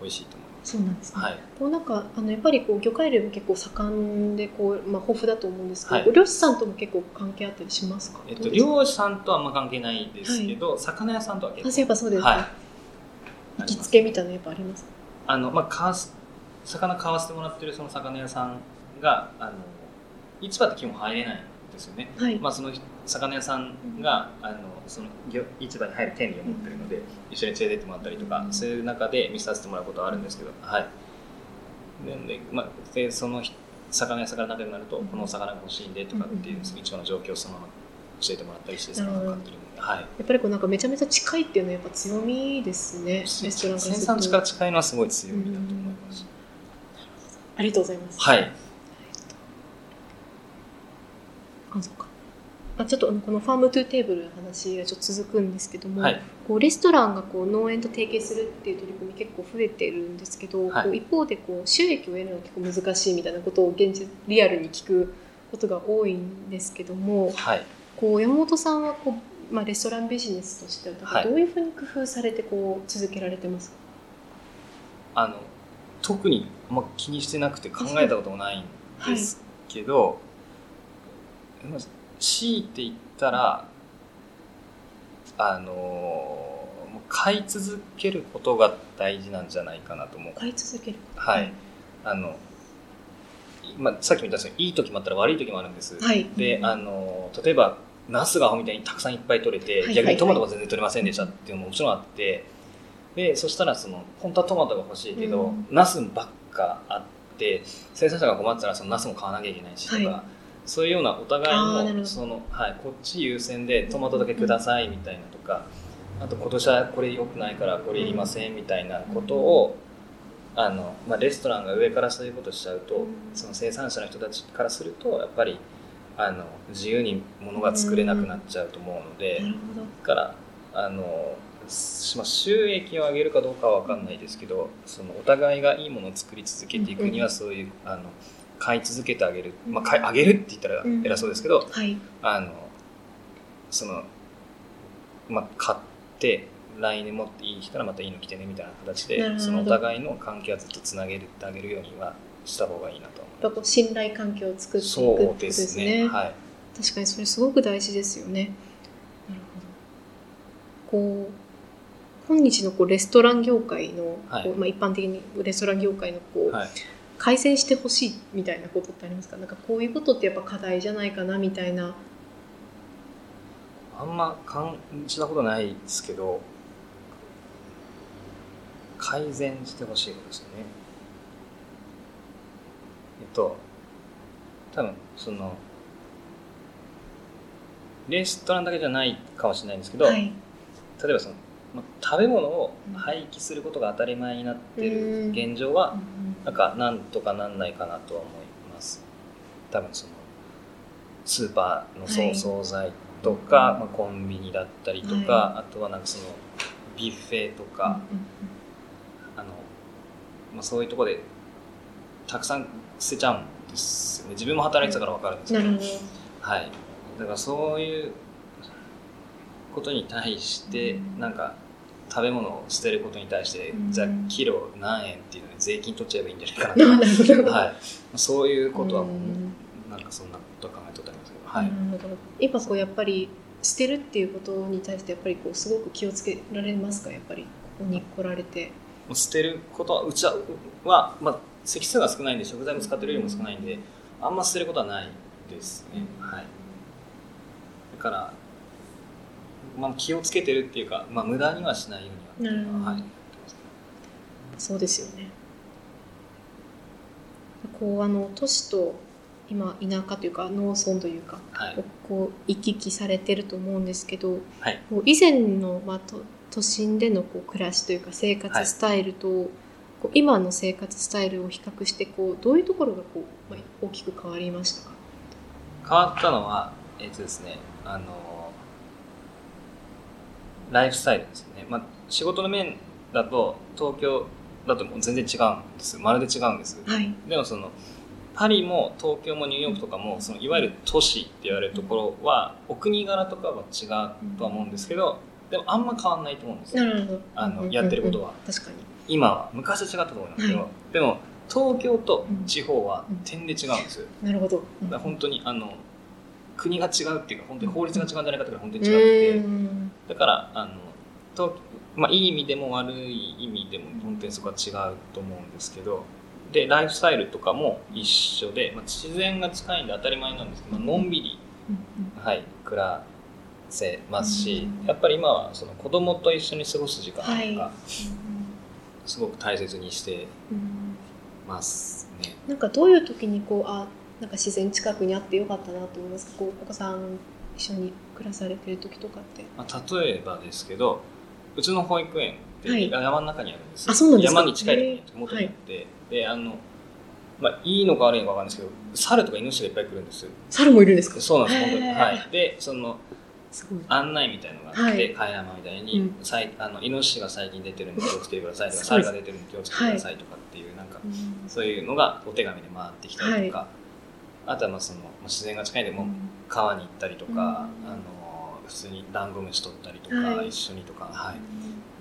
美味しいと思います。そうなんですね、はい、こうなんかあのやっぱりこう魚介類も結構盛んでこう、まあ、豊富だと思うんですけど、はい、漁師さんとも結構関係あったりしますか、えっと、漁師さんとはあんま関係ないですけど、はい、魚屋さんとは結構。あやっぱそうですか、はい行きつけみたいなやっぱあります？あの、まあ、かわす魚買わせてもらってるその魚屋さんがあの市場って基本入れないんですよね、はい、まあ、その魚屋さんが、あのその市場に入る権利を持ってるので、一緒に連れてってもらったりとか、うん、そういう中で見させてもらうことはあるんですけど、はい。でまあ、でその魚屋さんから仲良くなると、この魚が欲しいんでとかっていう、市場の状況をそのまま教えてもらったりしてそのまま買ってるはい、やっぱりこうなんかめちゃめちゃ近いっていうのはやっぱ強みですねレストラン生産地から近いのはすごい強みだと思います、ありがとうございます。はい。あそうか。あちょっとこの farm to table の話がちょっと続くんですけども、はい、こうレストランがこう農園と提携するっていう取り組み結構増えてるんですけど、はい、こう一方でこう収益を得るのは結構難しいみたいなことを現実リアルに聞くことが多いんですけども、はい、こう山本さんはこうまあ、レストランビジネスとしてはどういうふうに工夫されてこう続けられてますか、あの特にあんま気にしてなくて考えたこともないんですけど、はい、強いて言ったらあの買い続けることが大事なんじゃないかなと思う。買い続けるはい、あのまあ、さっきも言ったんですけどいい時もあったら悪い時もあるんです、はい、であの例えばナスがアホみたいにたくさんいっぱい取れて、逆にトマトが全然取れませんでしたっていうのももちろんあってでそしたらその本当はトマトが欲しいけど、うん、ナスばっかあって生産者が困ってたらそのナスも買わなきゃいけないしとか、はい、そういうようなお互いのその、はい、こっち優先でトマトだけくださいみたいなとか、あと今年はこれ良くないからこれいりませんみたいなことを、あのまあ、レストランが上からそういうことしちゃうと、その生産者の人たちからするとやっぱり。あの自由にものが作れなくなっちゃうと思うので、だからあの、まあ、収益を上げるかどうかは分かんないですけどそのお互いがいいものを作り続けていくにはそういうあの買い続けてあげる、まあ、買い上げるって言ったら偉そうですけど、はい、あのその、まあ、買って来年持っていい人らまたいいの来てねみたいな形でそのお互いの関係はずっとつなげてあげるようにはした方がいいなとぱこう信頼関係を作っていくってことですね。すねはい、確かにそれすごく大事ですよね。なるほど。こう今日のこうレストラン業界の、はい、まあ、一般的にレストラン業界のこう、はい、改善してほしいみたいなことってありますか？なんかこういうことってやっぱ課題じゃないかなみたいな。あんま感じたことないですけど改善してほしいことですよね。と多分そのレストランだけじゃないかもしれないんですけど、はい、例えばその、ま、食べ物を廃棄することが当たり前になってる現状は、うん、なんかなんとかなんないかなとは思います。多分そのスーパーの惣惣菜とか、はい、まあ、コンビニだったりとか、はい、あとはなんかそのビュッフェとか、あのまあ、そういうところでたくさん捨てちゃうんですよね。自分も働いてたから分かるんですけど、はい、だからそういうことに対してなんか食べ物を捨てることに対して、じゃあキロ何円っていうので税金取っちゃえばいいんじゃないかなと、はい、そういうことはもうなんかそんなこと考えとったんですけど、はい、今こうやっぱり捨てるっていうことに対してやっぱりこうすごく気をつけられますか？やっぱりここに来られて。捨てることはうちは、まあ、席数が少ないんで食材も使ってるよりも少ないんであんま捨てることはないですね、はい。だから、まあ、気をつけてるっていうか、まあ、無駄にはしないようには、はい、そうですよね。こうあの都市と今田舎というか農村というか、はい、こう行き来されてると思うんですけど、はい、以前の、まあ、と都心でのこう暮らしというか生活スタイルと、はい、こう今の生活スタイルを比較してこうどういうところがこう、まあ、大きく変わりましたか？変わったのはえっ、ー、とですねあのライフスタイルですね、まあ、仕事の面だと東京だともう全然違うんですまるで違うんです、はい、でもそのパリも東京もニューヨークとかもそのいわゆる都市って言われるところはお国柄とかは違うとは思うんですけどでもあんま変わんないと思うんですよ。あのやってることは。確かに今は昔は違ったと思いますけど、はい、でも東京と地方は点で違うんですなるほど。だ本当にあの国が違うっていうか本当に法律が違うんじゃないかというか本当に違って。だからあの東まあ、いい意味でも悪い意味でも本当にそこは違うと思うんですけどでライフスタイルとかも一緒で、まあ、自然が近いんで当たり前なんですけど、まあのんびり、はい、暮らせますし、やっぱり今はその子供と一緒に過ごす時間とか、すごく大切にしてますね。なんかどういう時にこうあなんか自然近くにあってよかったなと思いますかこうお子さん一緒に暮らされてる時とかって。まあ、例えばですけどうちの保育園って山の中にあるんですあそうなんです山に近いところに元にあって、はい、であのまあ、いいのか悪いのか分かんないですけど猿とかイノシシがいっぱい来るんです猿もいるんですか？そうなんです本当に。はい。でその案内みたいのがあって、はい、貝山みたいに、うん、あのイノシシが最近出てるんで気をつけてくださいとか猿が出てるんで気をつけてくださいとかっていう、はい、なんか、そういうのがお手紙で回ってきたりとか、はい、あとはまあその自然が近いでも川に行ったりとか、うん、あの普通にダンゴムシ取ったりとか、一緒にとかはい。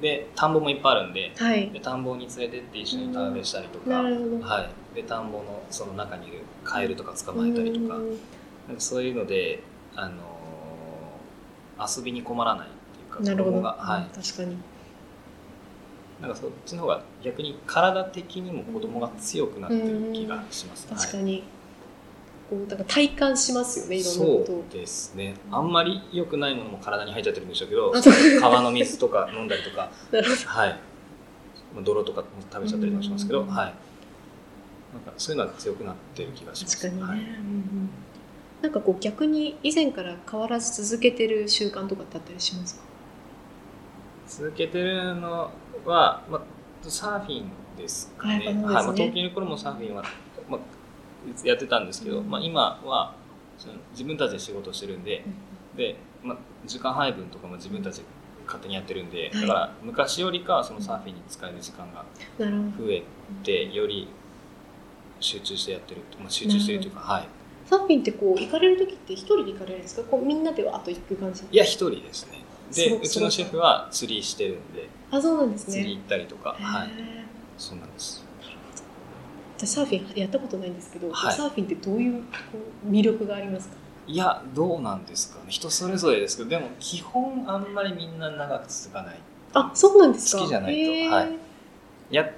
で田んぼもいっぱいあるんではい、で田んぼに連れてって一緒に田植えしたりとか、はい、で田んぼのその中にいるカエルとか捕まえたりとかなんかそういうので、あのー、遊びに困らないっていうか子供が、はい、確かに。なんかそっちの方が逆に体的にも子供が強くなってる気がします、確かに、こうだから体感しますよねいろんなこと。そうですね。あんまり良くないものも体に入っちゃってるんでしょうけど川の水とか飲んだりとか。はい。泥とかも食べちゃったりもしますけど、はい。なんかそういうのは強くなってる気がします。確かにね、はい、なんかこう逆に以前から変わらず続けてる習慣とかってあったりしますか？続けてるのは、まあ、サーフィンですかね。はい、ね。はいまあ、東京の頃もサーフィンは、まあ、やってたんですけど、まあ、今はその自分たちで仕事してるんで,、でまあ、時間配分とかも自分たち勝手にやってるんで、だから昔よりかはそのサーフィンに使える時間が増えてより集中してやってる、まあ、集中してるというかはいサーフィンってこう行かれる時って一人で行かれるんですか？こうみんなではあと行く感じ？いや一人ですね。でうちのシェフは釣りしてるんで。あそうなんですね。釣り行ったりとか。はい。そうなんです。私サーフィンやったことないんですけど、はい、サーフィンってどういう魅力がありますか？いやどうなんですかね。人それぞれですけどでも基本あんまりみんな長く続かない。あそうなんですか？好きじゃないと、はい、やっ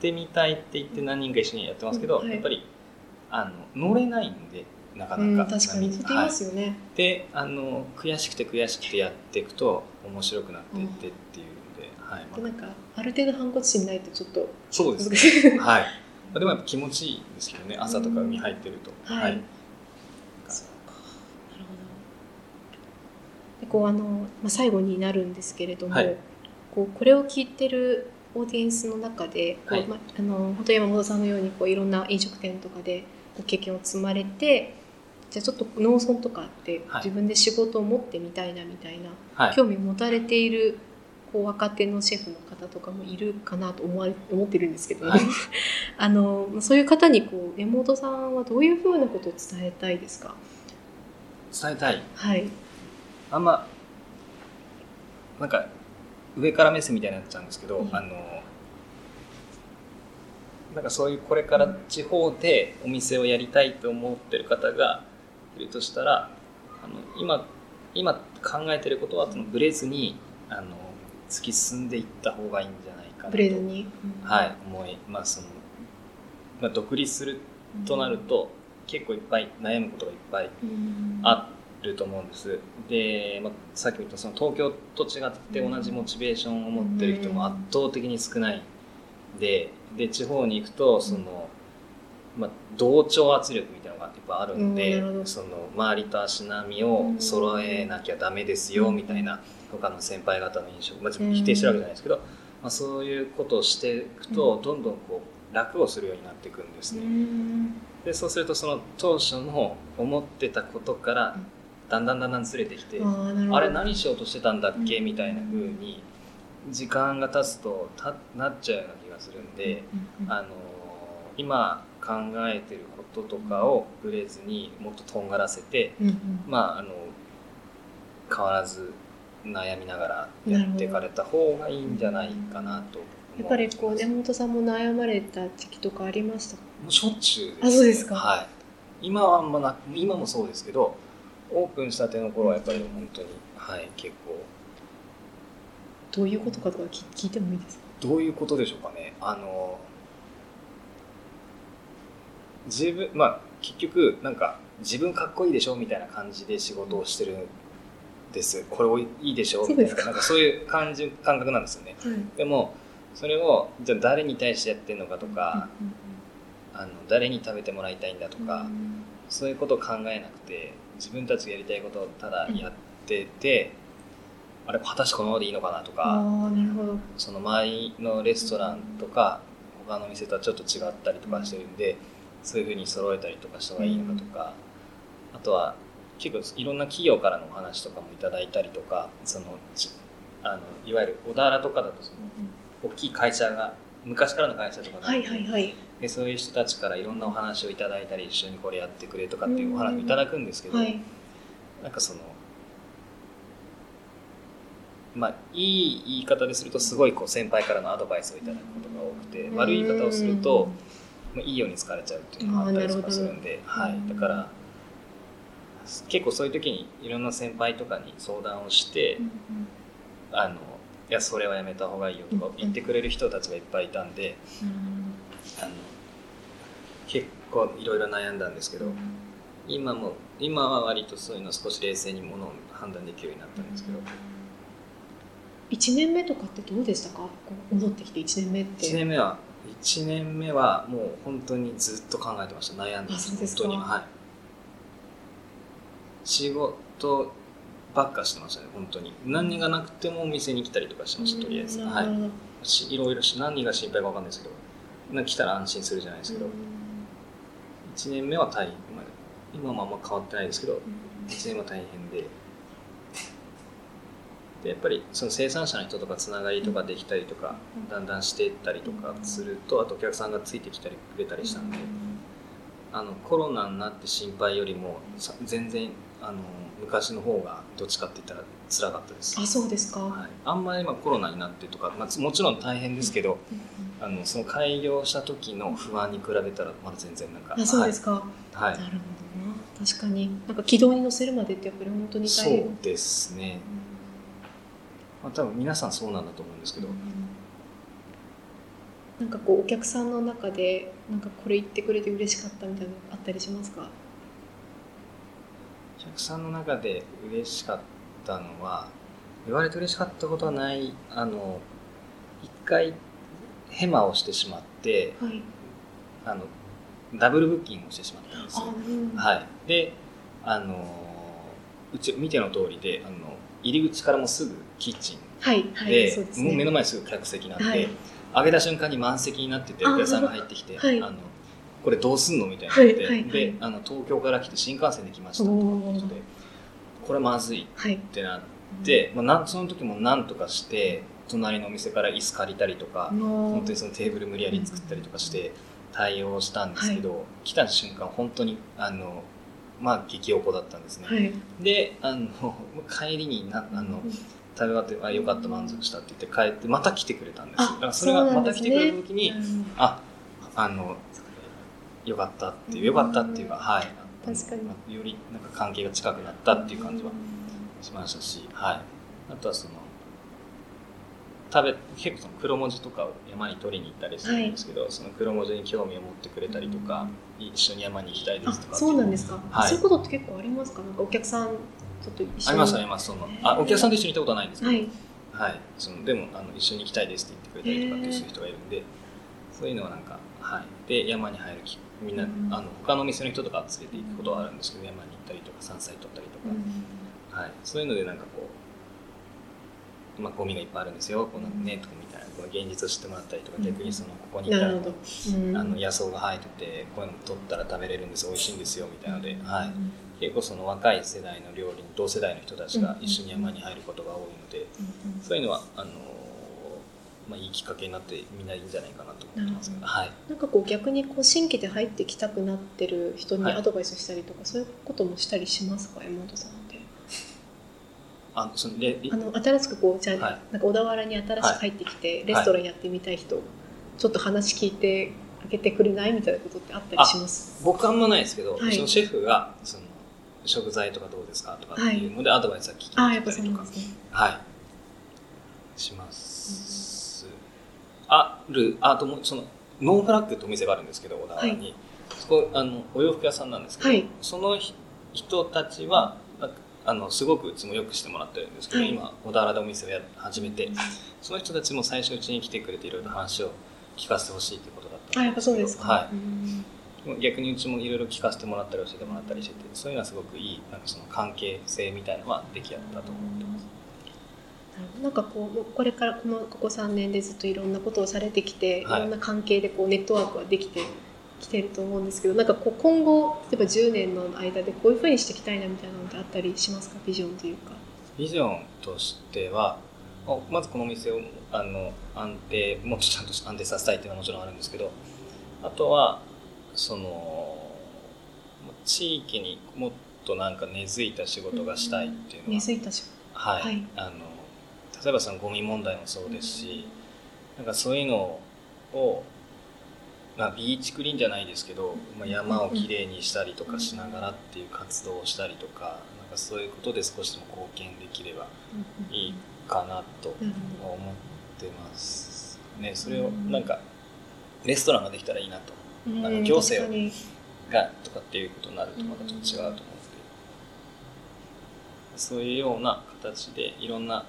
てみたいって言って何人か一緒にやってますけど、うんはい、やっぱりあの乗れないんでなかなか、確かに。そう言いますよね、はい、であの悔しくて悔しくてやっていくと面白くなっていってっていうので、うん、はい、まあ、なんかある程度反骨心ないとちょっと。そうですね。はい。あ、でもやっぱ気持ちいいですけどね。朝とか海入ってると、はい、はい、そうか。なるほど。でこうあの、まあ、最後になるんですけれども、はい、こうこれを聞いてるオーディエンスの中でこう、はい、まあ、あの本当山本さんのようにこういろんな飲食店とかでご経験を積まれてじゃあちょっと農村とかって自分で仕事を持ってみたいなみたいな、興味を持たれているこう若手のシェフの方とかもいるかなと思われ思ってるんですけど、はい、あのそういう方にこう山本さんはどういうふうなことを伝えたいですか？伝えたい？はい。あんまなんか上から目線みたいになっちゃうんですけど、うん、あのなんかそういうこれから地方でお店をやりたいと思ってる方がいるとしたらあの今今考えてることはそのブレずにあの突き進んでいった方がいいんじゃないかなとブレずに、うん、はい思います。その、まあ、独立するとなると、結構いっぱい悩むことがいっぱいあると思うんです。で、まあ、さっき言ったその東京と違って同じモチベーションを持ってる人も圧倒的に少ないでで地方に行くとその、まあ、同調圧力みたいなのがやっぱあるんで、その周りと足並みを揃えなきゃダメですよみたいな他の先輩方の印象、まあ、否定してるわけじゃないですけど、まあ、そういうことをしていくとどんどんこう楽をするようになっていくんですね。でそうするとその当初の思ってたことからだんだんだんだんずれてきてあれ何しようとしてたんだっけ？みたいな風に時間が経つとたなっちゃうような気がするんで、あの今考えてることとかをぶれずにもっととんがらせて、まああの変わらず悩みながらやっていかれた方がいいんじゃないかなとやっぱりこう山本さんも悩まれた時期とかありました？かもうしょっちゅうです、あそうですか。はい。今はあんまな今もそうですけどオープンしたての頃はやっぱり本当にはい結構。どういうことかとか聞いてもいいですか？どういうことでしょうかね。あの自分まあ結局なんか自分かっこいいでしょみたいな感じで仕事をしてるんです。これいいでしょみたいな。なんかそういう感じ感覚なんですよね、はい、でもそれをじゃあ誰に対してやってるのかとか、あの誰に食べてもらいたいんだとか、そういうことを考えなくて自分たちがやりたいことをただやってて、あれ果たしてこのままでいいのかなとかその周りのレストランとか他の店とはちょっと違ったりとかしてるんで、そういうふうに揃えたりとかした方がいいのかとか、あとは結構いろんな企業からのお話とかもいただいたりとかそのあのいわゆる小田原とかだとその、大きい会社が昔からの会社とかが、はいはいはい、でそういう人たちからいろんなお話をいただいたり一緒にこれやってくれとかっていうお話をいただくんですけど、はい、なんかそのまあいい言い方でするとすごいこう先輩からのアドバイスをいただくことが多くて悪い言い方をすると、まあ、いいように疲れちゃうっていうのがあったりとかするんで、はい、だから結構そういう時にいろんな先輩とかに相談をして、あのいやそれはやめた方がいいよとか言ってくれる人たちがいっぱいいたんで、あの結構いろいろ悩んだんですけど、今も今は割とそういうの少し冷静にものを判断できるようになったんですけど。1年目とかってどうでしたか？戻ってきて1年目って。1年目は1年目はもう本当にずっと考えてました。悩んで本当に。はい。仕事ばっかしてましたね。本当に。何がなくてもお店に来たりとかしましたとりあえず。はい。しいろいろし何が心配か分かんないですけどな来たら安心するじゃないですけど。1年目は大変、まあ、今もあんま変わってないですけど1年は大変ででやっぱりその生産者の人とかつながりとかできたりとかだんだんしていったりとかするとあとお客さんがついてきたりくれたりしたんであのコロナになって心配よりも全然あの昔の方がどっちかって言ったら辛かったです。あそうですか、はい、あんまり今コロナになってとか、まあ、もちろん大変ですけど、あのその開業した時の不安に比べたらまだ全然なんかあそうですか、はい、なるほどな。確かに。なんか軌道に乗せるまでってやっぱり本当に大変。そうですね、まあ、多分皆さんそうなんだと思うんですけど、なんかこうお客さんの中でなんかこれ言ってくれて嬉しかったみたいなのあったりしますか？お客さんの中で嬉しかったのは言われて嬉しかったことはないあの一回ヘマをしてしまって、はい、あのダブルブッキングをしてしまったんですよ。はい、であのうち見ての通りであの入り口からもすぐキッチンはいはい、で、ね、もう目の前すぐ客席なんで、はい、上げた瞬間に満席になっててお客さんが入ってきてあのこれどうすんの？みたいになって、はいはいはい、であの東京から来て新幹線で来ましたということでこれまずいってなって、まあ、なんその時もなんとかして隣のお店から椅子借りたりとか本当にそのテーブル無理やり作ったりとかして対応したんですけど、はい、来た瞬間本当にあのまあ激おこだったんですね、はい、であの帰りになあの、食べ終わってあよかった満足したって言って帰ってまた来てくれたんですだからそれがまた来てくれた時に、ね、ああのよかったっていうよかったっていうかはい。確かに。よりなんか関係が近くなったっていう感じはしましたし、はい、あとはその食べ結構その黒文字とかを山に取りに行ったりするんですけど、はい、その黒文字に興味を持ってくれたりとか、一緒に山に行きたいですとかそうなんですか、はい、そういうことって結構ありますか？なんかお客さんちょっと一緒に。ありますありますそのあお客さんと一緒に行ったことはないんですけど、はい、はい、そのでもあの一緒に行きたいですって言ってくれたりとかっていう人がいるんでそういうのはなんか、はい、で山に入るきみんな、うん、あの他のお店の人とか連れて行くことはあるんですけど山に行ったりとか山菜取ったりとか、うん、はい、そういうのでなんかこう、まあ、ゴミがいっぱいあるんですよ。このねとかみたいな。この現実を知ってもらったりとか、逆にそのここに行ったら、うん、あの野草が生えててこういうの取ったら食べれるんです。美味しいんですよ。みたいなので、はい、結構その若い世代の料理同世代の人たちが一緒に山に入ることが多いので、そういうのはあのまあ、いいきっかけになってみんないいんじゃないかなと思ってます。けど、はい、なんかこう逆にこう新規で入ってきたくなってる人にアドバイスしたりとか、はい、そういうこともしたりしますか？山本さんって。あそのレあの新しくこうじゃあ、はい、なんか小田原に新しく入ってきて、レストランやってみたい人、ちょっと話聞いてあげてくれない？みたいなことってあったりします？僕あんまないですけど、そのシェフがその食材とかどうですかとかっていうのでアドバイスは聞きに行ったりとか、はい。します、あるあともそのノーフラッグってお店があるんですけど小田原に、はい、そこあのお洋服屋さんなんですけど、はい、その人たちはあのすごくうちもよくしてもらってるんですけど、はい、今小田原でお店をや始めて。その人たちも最初うちに来てくれていろいろ話を聞かせてほしいということだったんですけど。ですはい、逆にうちもいろいろ聞かせてもらったり教えてもらったりしててそういうのはすごくいいなんかその関係性みたいなのは出来上がったと思ってます。なんかこうこれからこのここ3年でずっといろんなことをされてきて、はい、いろんな関係でこうネットワークができてきてると思うんですけどなんかこう今後例えば10年の間でこういうふうにしていきたいなみたいなのってあったりしますか？ビジョンというか。ビジョンとしてはまずこのお店をあの安定もっとちゃんと安定させたいっていうのはもちろんあるんですけどあとはその地域にもっとなんか根付いた仕事がしたいっていうのは、根付いた仕事。はい、はい、あの例えばそのゴミ問題もそうですし、なんかそういうのを、まあ、ビーチクリーンじゃないですけど、まあ、山をきれいにしたりとかしながらっていう活動をしたりとか、なんかそういうことで少しでも貢献できればいいかなと思ってますね。それをなんかレストランができたらいいなと。なんか行政がとかっていうことになるとまたちょっと違うと思うので、そういうような形でいろんな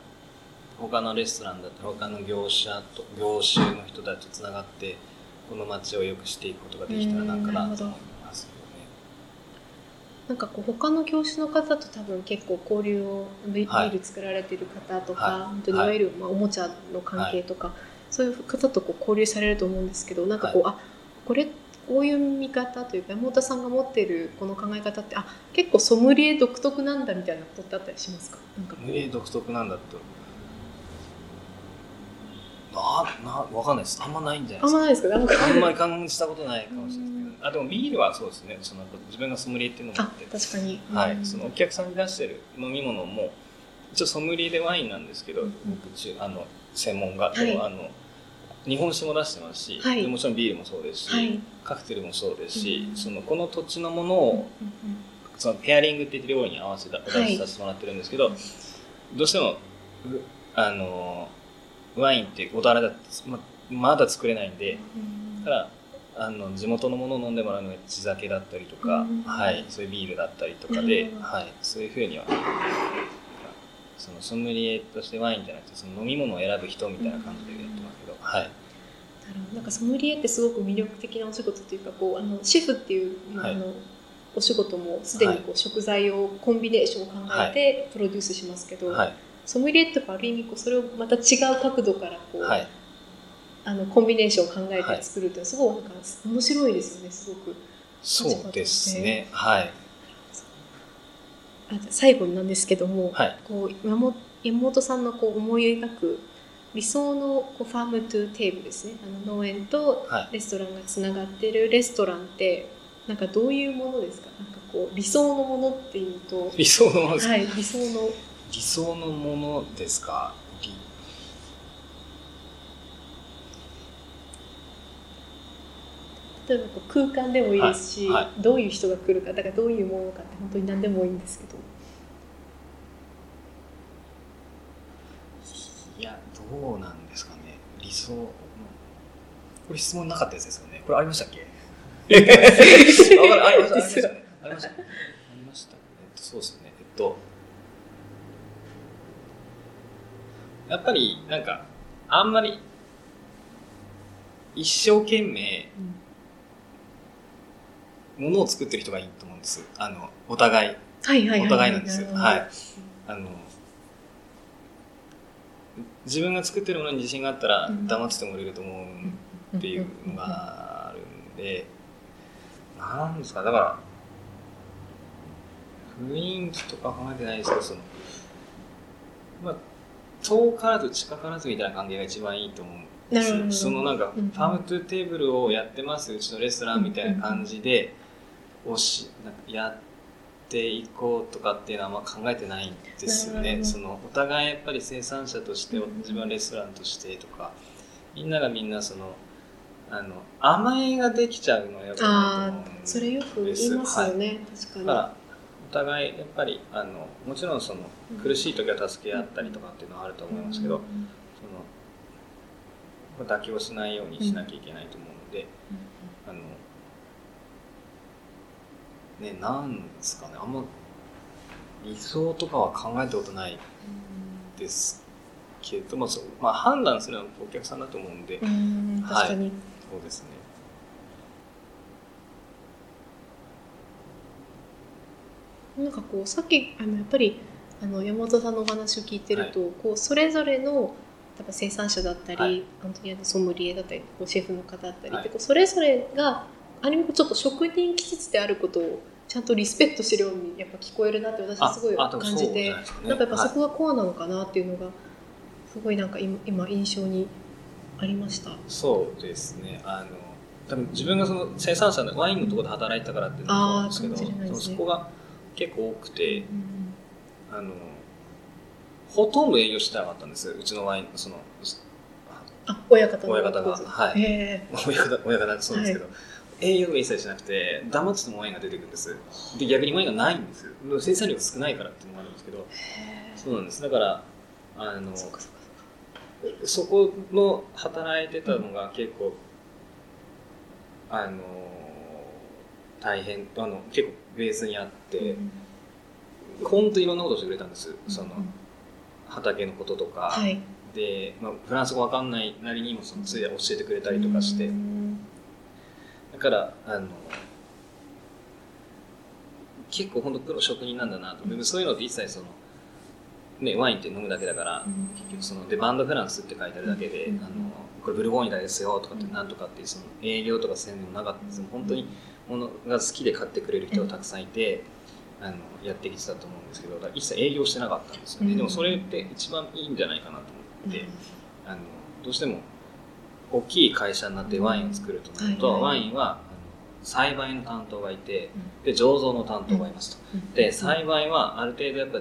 他のレストランだったり他の業者と業種の人たちとつながってこの街を良くしていくことができたらなんかなと思いますよね。なんかこう他の業種の方と多分結構交流をビール作られてる方とか、はい、本当にいわゆるまあおもちゃの関係とか、はい、そういう方とこう交流されると思うんですけどなんかこう、はい、あこれこういう見方というか山本さんが持っているこの考え方ってあ結構ソムリエ独特なんだみたいなことってあったりしますか？なんか。ソムリエ独特なんだとなな分かんないです。あんまないんじゃないですか。あんまないですか？あんまり感じたことないかもしれないです。けどあでもビールはそうですね。その自分がソムリエっていうのもあって。確かに、はい、そのお客さんに出してる飲み物も一応ソムリエでワインなんですけど、うん、僕あの専門が、はい、あの日本酒も出してますし、はい、もちろんビールもそうですし、はい、カクテルもそうですし、うん、そのこの土地のものを、うん、そのペアリングって言って料理に合わせたお出しさせてもらってるんですけど、どうしてもあのワインって小田原だままだ作れないんで、だからあの地元のものを飲んでもらうのが地酒だったりとか、はい、そういうビールだったりとかで、はい、そういうふうにはそのソムリエとしてワインじゃなくてその飲み物を選ぶ人みたいな感じでやってますはい。なんかソムリエってすごく魅力的なお仕事っていうかこうあのシェフっていう、はい、あのお仕事もすでにこう食材をコンビネーションを考えてプロデュースしますけど、はい、ソムリエとかある意味こうそれをまた違う角度からこう、はい、あのコンビネーションを考えて作るってすごいなんか面白いですよねすごく。そうですね。はい。あ最後なんですけども、はい、こう山本さんのこう思い描く理想のこう farm to table ですね。あの農園とレストランがつながってるレストランって、なんかどういうものですか？なんかこう理想のものっていうと。理想のものですか、はい、理想の。理想のものですか？例えばこう空間でもいいですし、はいはどういう人が来るかだからどういうものかって本当に何でもいいんですけどいやどうなんですかね。理想。これ質問なかったやつですよね。これありましたっけ？ありました。ありました。ねありました。ありました。えっとそうですよね。えっとやっぱりなんかあんまり一生懸命ものを作ってる人がいいと思うんです。あのお互い。はいはいはいお互いなんですよ。はい。あの、自分が作ってるものに自信があったらうん。黙ってても売れると思うっていうのがあるんで、なんですか、だから、雰囲気とか考えてないですけど、その、まあ、遠からず近からずみたいな関係が一番いいと思うんですそのなんか、うん farm to table をやってます、うちのレストランみたいな感じで、おしなんかやっていこうとかっていうのはま考えてないんですよね。そのお互いやっぱり生産者としてうん自分はレストランとしてとかみんながみんなそのあの甘えができちゃうのはやっぱりそれよく言いますよね、確かに。だからお互いやっぱりあのもちろんその苦しい時は助け合ったりとかっていうのはあると思いますけど、その妥協しないようにしなきゃいけないと思うので、あのねなんですかね。あんま理想とかは考えたことないですけど、まあそうまあ、判断するのはお客さんだと思うんで、うん確かに、そうですね。なんかこうさっきあのやっぱりあの山本さんのお話を聞いてると、こうそれぞれの生産者だったり、はい。本当にあのソムリエだったりこうシェフの方だったりって、はい。こうそれぞれがアニメちょっと職人気質であることをちゃんとリスペクトしてるようにやっぱ聞こえるなって私はすごい感じてなんかやっぱそはい。こがこうなのかなっていうのがすごいなんか今今印象にありました。そうですね。あの多分自分がその生産者のワインのところで働いてたからっていうのもあるんですけどね。そこが結構多くてうんあのほとんど営業してなかったんですうちのワインそのあ親方の親方が。はい。へ 親方親方そうですけど、営業が一切しなくて黙っててもワインが出てくるんです。で逆にワインがないんです生産量が少ないからっていうのもあるんですけど。えそうなんです。だからあのそこの働いてたのが結構、あの大変あの結構ベースにあって、本当にいろんなことをしてくれたんです。そのうん畑のこととか、はい。で、まあ、フランス語わかんないなりにもそのついで教えてくれたりとかして、うんだからあの結構本当プロ職人なんだなと、でもそういうのって一切その、ね、ワインって飲むだけだから、うん。結局そのでバンドフランスって書いてあるだけで、うん。あのこれブルゴーニュだですよとかってうんなんとかっていうその営業とか宣伝もなかったんですよ本当にものが好きで買ってくれる人がたくさんいて、あのやってきてたと思うんですけど一切営業してなかったんですよね、うん。でもそれって一番いいんじゃないかなと思って、あのどうしても大きい会社になってワインを作るとなると、うんはいはい。ワインは栽培の担当がいてうん。で醸造の担当がいますと、うん。で栽培はある程度やっぱ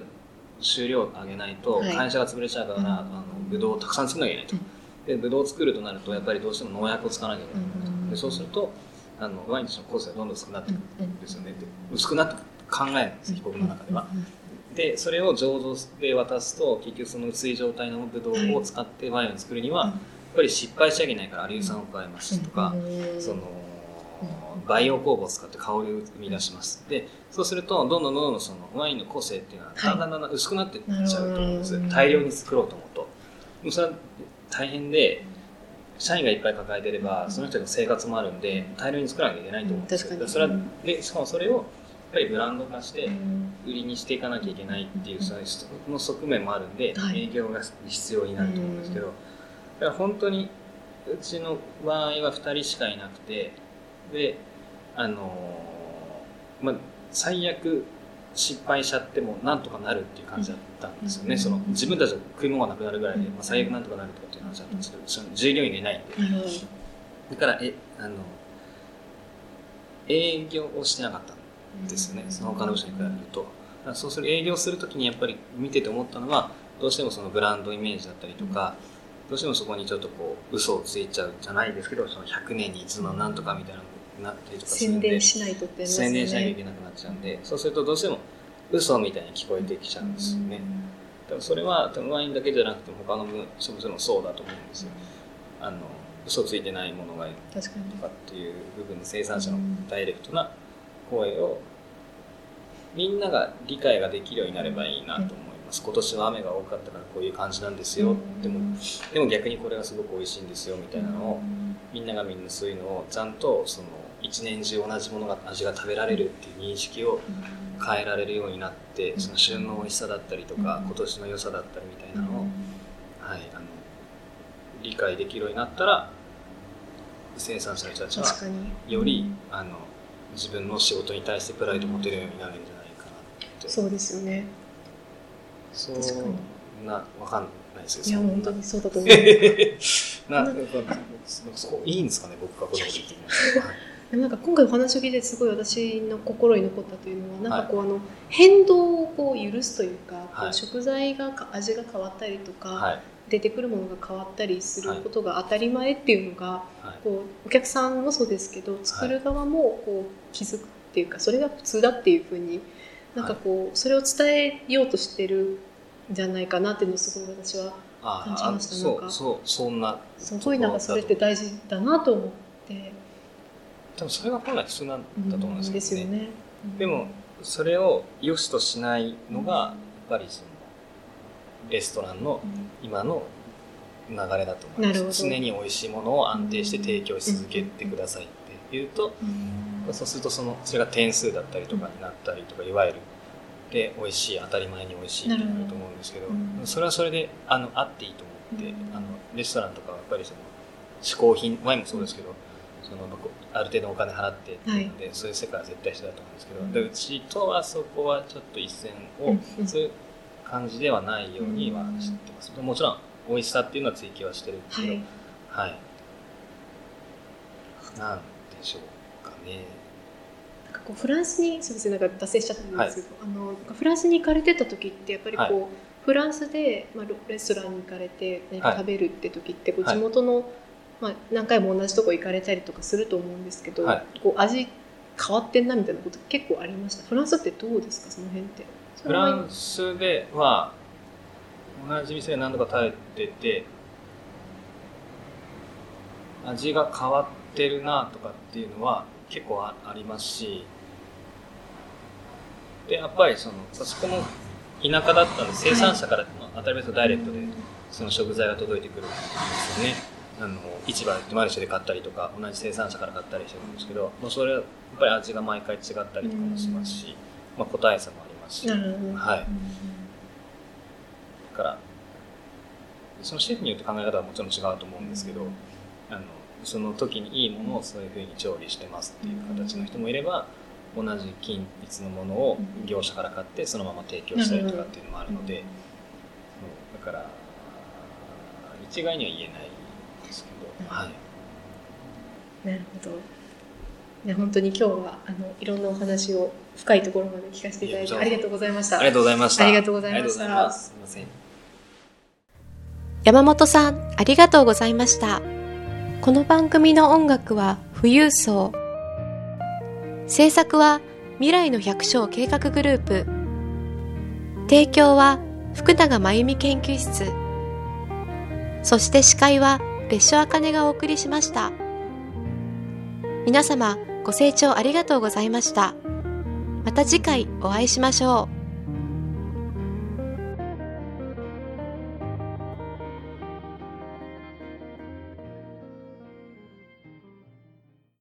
収量を上げないとはい。会社が潰れちゃうから、うん。あのブドウをたくさん作らなきゃいけないと、でブドウを作るとなるとやっぱりどうしても農薬を使わなきゃいけないでそうするとあのワインとしてのコストがどんどん薄くなってくる。うん。ん。ですよねで薄くなって考えるんです僕の中では、うん。でそれを醸造で渡すと結局その薄い状態のブドウを使ってワインを作るには、ぱり失敗しちゃいけないからアリウ酸を加えますとか、うん。その培養酵母を使って香りを生み出します。でそうするとどんどんどんどんそのワインの個性っていうのははい。だんだんだんだん薄くなっていっちゃうと思うんです、大量に作ろうと思うと。でもそれは大変で社員がいっぱい抱えてればその人の生活もあるんで大量に作らなきゃいけないと思うんですよ、うん。確かにそれはでしかもそれをやっぱりブランド化してうん。売りにしていかなきゃいけないっていうその側面もあるんで、はい。営業が必要になると思うんですけど、だから本当にうちの場合は2人しかいなくてであのーまあ最悪失敗しちゃってもなんとかなるっていう感じだったんですよね、うんその自分たちの食い物がなくなるぐらいで、まあ、最悪なんとかなるとかっていう話だったんですけど、その従業員がいないんで。だからえあの営業をしてなかったんですよね、その他の部署に比べると。そうする営業するときにやっぱり見てて思ったのは、どうしてもそのブランドイメージだったりとか、どうしてもそこにちょっとこう嘘をついちゃうじゃないですけど、その100年に一度のなんとかみたいななったりとかするんで宣伝しないとってね。宣伝しなきゃいけなくなっちゃうんでそうするとどうしても嘘みたいに聞こえてきちゃうんですよね、多分それはワインだけじゃなくて他の植物もそうだと思うんですよ、あの嘘ついてないものがいるとかっていう部分で生産者のダイレクトな声をみんなが理解ができるようになればいいなと思います、今年は雨が多かったからこういう感じなんですよ、でもでも逆にこれがすごく美味しいんですよみたいなのを、みんながみんなそういうのをちゃんとその一年中同じものが味が食べられるっていう認識を変えられるようになってその旬の美味しさだったりとか今年の良さだったりみたいなのを、はい、あの理解できるようになったら生産者の人たちはよりあの自分の仕事に対してプライド持てるようになるんじゃないかなって。そうですよねそう。な分かんないですけどいや本当にそうだと思う。ななんかいいんですかね僕がこのこと言ってでもなんか今回お話を聞いてすごい私の心に残ったというのはなんかこう、あの変動をこう許すというか、こう食材が味が変わったりとか、出てくるものが変わったりすることが当たり前っていうのが、こうお客さんもそうですけど作る側もこう気づくっていうかそれが普通だっていうふうになんかこうそれを伝えようとしてるんじゃないかなっていうのをすごい私は感じました。なんかそうそんなすごいなんかそれって大事だなと思って。多分それが本来普通なんだと思うんですけどね。ですよね。でもそれを良しとしないのがやっぱりそのレストランの今の流れだと思います。常に美味しいものを安定して提供し続けてくださいっていうと、そうするとそのそれが点数だったりとかになったりとかいわゆるで美味しい当たり前に美味しいってなると思うんですけど、それはそれであのあっていいと思って、あのレストランとかはやっぱりその嗜好品ワインもそうですけど、そのある程度お金払ってっていうので、はい、そういう世界は絶対してだと思うんですけど、うん、でうちとはそこはちょっと一線を、そういう感じではないようには知ってます、うん、もちろん美味しさっていうのは追求はしてるんですけど、はい、はい、なんでしょうかね。なんかこうフランスにすみませんなんか脱線しちゃったんですけど、はい、あのフランスに行かれてた時ってやっぱりこう、フランスで、まあ、レストランに行かれて何か食べるって時って、こう地元の、まあ、何回も同じとこ行かれたりとかすると思うんですけど、はい、こう味変わってんなみたいなこと結構ありました？フランスってどうですか？その辺って。フランスでは同じ店で何度か食べてて味が変わってるなとかっていうのは結構ありますしでやっぱりそのそこも田舎だったんで生産者から、当たり前とダイレクトでその食材が届いてくるんですよね。あの市場でマルシェで買ったりとか同じ生産者から買ったりしてるんですけど、まあ、それはやっぱり味が毎回違ったりとかもしますし、まあ、個体差もありますし、はい、だからそのシェフによって考え方はもちろん違うと思うんですけど、あのその時にいいものをそういうふうに調理してますっていう形の人もいれば同じ均一のものを業者から買ってそのまま提供したりとかっていうのもあるので、だから一概には言えないはい、なるほど。ね、本当に今日はあのいろんなお話を深いところまで聞かせていただいてありがとうございました。ありがとうございました。ありがとうございました。す。みません。山本さんありがとうございましたこの番組の音楽は富裕層制作は未来の百姓計画グループ提供は福永真由美研究室そして司会は別所茜がお送りしました。皆様ご清聴ありがとうございました。また次回お会いしましょう。